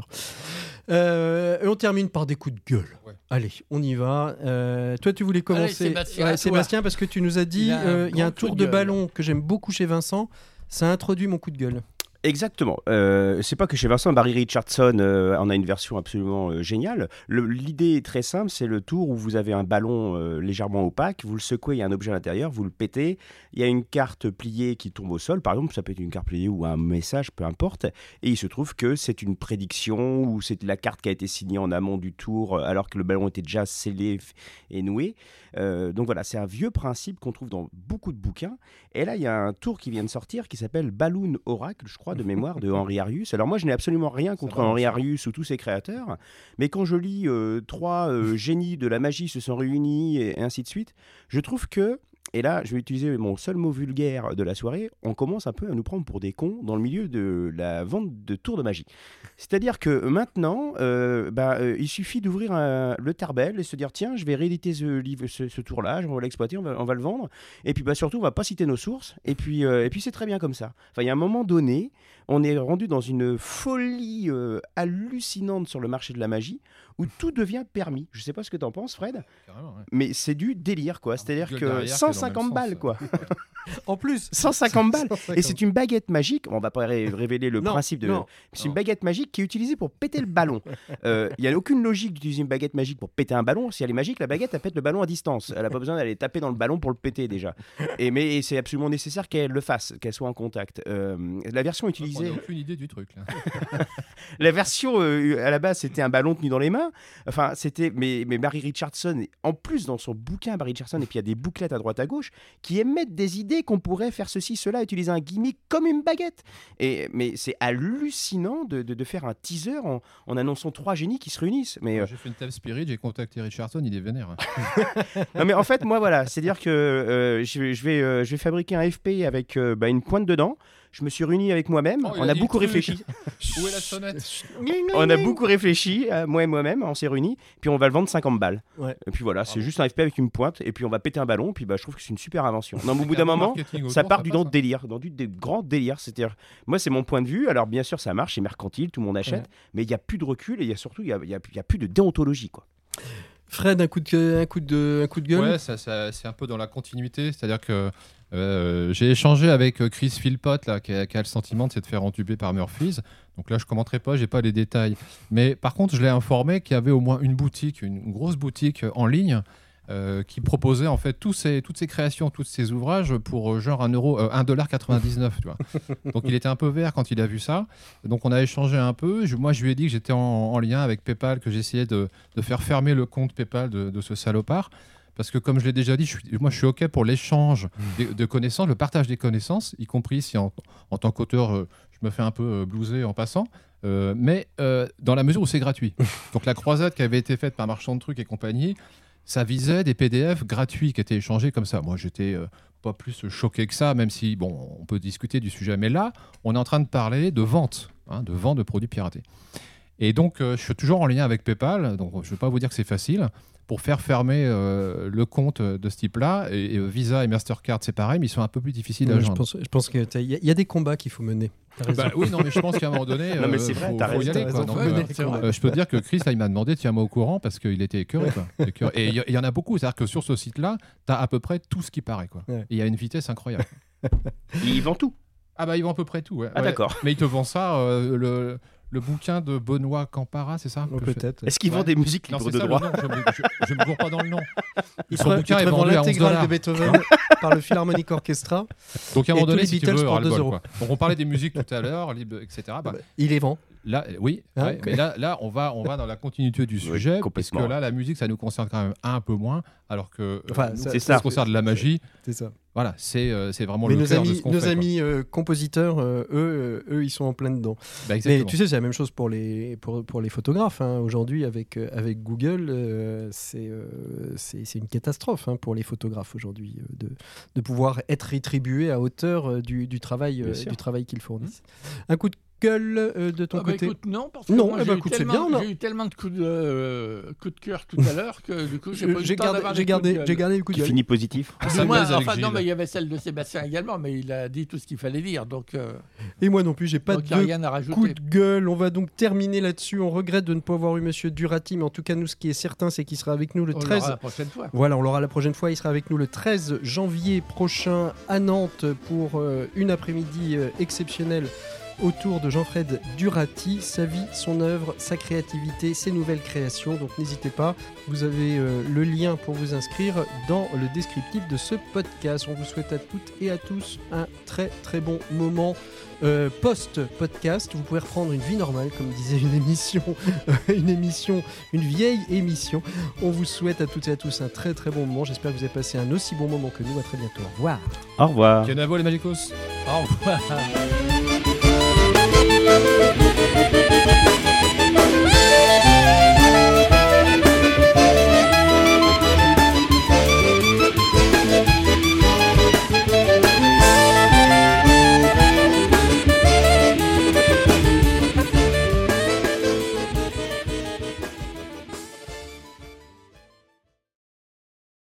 Euh, et on termine par des coups de gueule. Ouais. Allez, on y va. Euh, toi, tu voulais commencer, Sébastien, Ouais, parce que tu nous as dit, Il a un euh, y a un tour de ballon que j'aime beaucoup chez Vincent. Ça a introduit mon coup de gueule. Exactement. Euh, c'est pas que chez Vincent, Barry Richardson euh, en a une version absolument euh, géniale. Le- L'idée est très simple, c'est le tour où vous avez un ballon euh, légèrement opaque, vous le secouez, il y a un objet à l'intérieur, vous le pétez, il y a une carte pliée qui tombe au sol, par exemple, ça peut être une carte pliée ou un message, peu importe, et il se trouve que c'est une prédiction ou c'est la carte qui a été signée en amont du tour euh, alors que le ballon était déjà scellé et noué. Donc voilà, c'est un vieux principe qu'on trouve dans beaucoup de bouquins. Et là, il y a un tour qui vient de sortir qui s'appelle Balloon Oracle, je crois, de mémoire, de Henri Arius. Alors moi, je n'ai absolument rien contre Henri. Arius ou tous ses créateurs, mais quand je lis euh, trois euh, génies de la magie se sont réunis et ainsi de suite, je trouve que et là, je vais utiliser mon seul mot vulgaire de la soirée. On commence un peu à nous prendre pour des cons dans le milieu de la vente de tours de magie. C'est-à-dire que maintenant, euh, bah, euh, il suffit d'ouvrir le Tarbell et se dire tiens, je vais rééditer ce, livre, ce, tour-là, on va l'exploiter, on va, le vendre. Et puis bah, surtout, on va pas citer nos sources. Et puis, euh, c'est très bien comme ça. Il y a un moment donné, on est rendu dans une folie euh, hallucinante sur le marché de la magie où tout devient permis. Je sais pas ce que tu en penses, Fred, ouais. mais c'est du délire, quoi. C'est-à-dire que derrière qui est dans le 150 même balles, sens. quoi. [LAUGHS] En plus, 150 balles. [LAUGHS] 150. Et c'est une baguette magique. On va pas ré- révéler le Non, principe de. C'est une baguette magique qui est utilisée pour péter le ballon. [LAUGHS] Euh, Il n'y a aucune logique d'utiliser une baguette magique pour péter un ballon. Si elle est magique, la baguette, elle pète le ballon à distance. Elle n'a pas besoin d'aller taper dans le ballon pour le péter déjà. Et mais c'est absolument nécessaire qu'elle le fasse, qu'elle soit en contact. Euh, la version On n'a aucune idée du truc. Là. [LAUGHS] La version euh, à la base, c'était un ballon tenu dans les mains. Enfin, c'était. Mais, mais Barry Richardson, en plus dans son bouquin, Barry Richardson, et puis il y a des bouclettes à droite à gauche qui émettent des idées qu'on pourrait faire ceci, cela, utiliser un gimmick comme une baguette. Et, mais c'est hallucinant de, de- de faire un teaser en, en annonçant trois génies qui se réunissent. Mais, euh, J'ai fait une table spirit, j'ai contacté Richardson, il est vénère. [LAUGHS] [LAUGHS] non, mais en fait, moi, voilà, c'est-à-dire que euh, je, vais- je vais, je vais fabriquer un FP avec bah, une pointe dedans. Je me suis réuni avec moi-même. Oh, on a beaucoup réfléchi. Où est la sonnette [LAUGHS] On a beaucoup réfléchi, euh, moi et moi-même, on s'est réunis, puis on va le vendre 50 balles. Ouais. Et puis voilà, c'est juste un FP avec une pointe, et puis on va péter un ballon, puis bah, je trouve que c'est une super invention. Non, mais au bout d'un moment, ça autour, part du passe, dans hein. délire, dans du dé- grand délire. C'est-à-dire, moi, c'est mon point de vue. Alors, bien sûr, ça marche, c'est mercantile, tout le monde achète, Ouais. mais il n'y a plus de recul et il y a surtout, il y a, il y a- il y a plus de déontologie, quoi. Fred, un coup de, un coup de, un coup de gueule? Ouais, ça, ça- c'est un peu dans la continuité. C'est-à-dire que euh, j'ai échangé avec euh, Chris Philpott, là, qui, a, qui a le sentiment de s'être fait entuber par Murphy's. Donc là, je commenterai pas, j'ai pas les détails. Mais par contre, je l'ai informé qu'il y avait au moins une boutique, une, une grosse boutique euh, en ligne. euh, qui proposait en fait tous ces, toutes ces créations, tous ces ouvrages pour euh, genre 1 euro, euh, 1,99$. tu vois. [LAUGHS] Donc il était un peu vert quand il a vu ça. Donc on a échangé un peu. Je- moi je lui ai dit que j'étais en, en lien avec PayPal, que j'essayais de, de faire fermer le compte PayPal de, de ce salopard. Parce que comme je l'ai déjà dit, je suis- moi je suis OK pour l'échange de, de connaissances, le partage des connaissances, y compris si en, en tant qu'auteur, euh, je me fais un peu euh, blouser en passant. Euh, mais euh, dans la mesure où c'est gratuit. [LAUGHS] Donc la croisade qui avait été faite par Marchand de Trucs et compagnie, ça visait des PDF gratuits qui étaient échangés comme ça. Moi, j'étais euh, pas plus choqué que ça, même si, bon, on peut discuter du sujet. Mais là, on est en train de parler de vente, hein, de vente de produits piratés. Et donc, je suis toujours en lien avec PayPal, donc je ne vais pas vous dire que c'est facile, pour faire fermer euh, le compte de ce type-là. Et, et Visa et Mastercard, c'est pareil, mais ils sont un peu plus difficiles à je joindre. pense, je pense qu'il y, a- il y a des combats qu'il faut mener. Bah oui, non, mais je pense qu'à un moment donné, Non, mais euh, c'est vrai, faut, y raison, aller. quoi. Donc, euh, euh, je peux te dire que Chris, là, il m'a demandé, tiens-moi au courant, parce qu'il était écœuré. quoi. Écœuré. Et il y, en a beaucoup. C'est-à-dire que sur ce site-là, tu as à peu près tout ce qui paraît. Quoi. Ouais. Et il y a une vitesse incroyable. Ils vendent tout. Ah bah, ils vendent à peu près tout. ouais. Ah Ouais. d'accord. Mais ils te vendent ça, euh, le, le bouquin de Benoît Campara, c'est ça Oh, que je- Peut-être. Est-ce qu'ils Ouais. vendent des musiques Non, libres c'est de ça droit nom. Je je me gourre pas dans le nom. Il Son bouquin est vendu à 11 l'intégrale dollars. de Beethoven par le Philharmonic Orchestra. Donc à un moment donné, si tu veux, pour ras le 2 bol, euros. on parlait des musiques tout à l'heure, libre, etc. Bah, Il les vend. Là, euh, oui, Ah, ouais, ok. mais là, là, on va, on va dans la continuité du sujet, parce complètement. que là, la musique, ça nous concerne quand même un peu moins, alors que euh, Enfin, nous, ça- ça ça. concerne la magie. C'est ça. Voilà, c'est euh, vraiment Mais le nos cœur de amis, ce qu'on nos fait, amis euh, compositeurs, euh, eux, euh, eux, ils sont en plein dedans. Bah, Mais tu sais, c'est la même chose pour les, pour, pour les photographes. hein. Aujourd'hui, avec, avec Google, c'est une catastrophe hein, pour les photographes aujourd'hui de, de pouvoir être rétribués à hauteur du, du travail, du travail qu'ils fournissent. Un coup de gueule euh, de ton Ah bah côté écoute, non, parce que Non, moi, eh j'ai bah, eu bien, on a- j'ai eu tellement de coups de, euh, coups de cœur tout à [LAUGHS] l'heure que du coup, j'ai pas eu J'ai le temps gardé, j'ai gardé, j'ai gardé le coup de Qui gueule. finit positif. Du Ça moins, baise avec enfin, non, Gilles. mais il y avait celle de Sébastien également, mais il a dit tout ce qu'il fallait dire, donc euh, Et moi non plus, j'ai pas donc de rien à coup de gueule. On va donc terminer là-dessus. On regrette de ne pas avoir eu Monsieur Durati, mais en tout cas, nous, ce qui est certain, c'est qu'il sera avec nous le On 13 l'aura la prochaine fois. Voilà, on l'aura la prochaine fois. Il sera avec nous le 13 janvier prochain à Nantes pour euh, une après-midi euh, exceptionnelle autour de Jean-Fred Durati, sa vie, son œuvre, sa créativité, ses nouvelles créations. Donc n'hésitez pas, vous avez euh, le lien pour vous inscrire dans le descriptif de ce podcast. On vous souhaite à toutes et à tous un très très bon moment euh, post-podcast. Vous pouvez reprendre une vie normale, comme disait une émission, [LAUGHS] une émission, une vieille émission. On vous souhaite à toutes et à tous un très très bon moment. J'espère que vous avez passé un aussi bon moment que nous. À très bientôt. Au revoir. Au revoir. Les Magicos Au revoir. Thank you.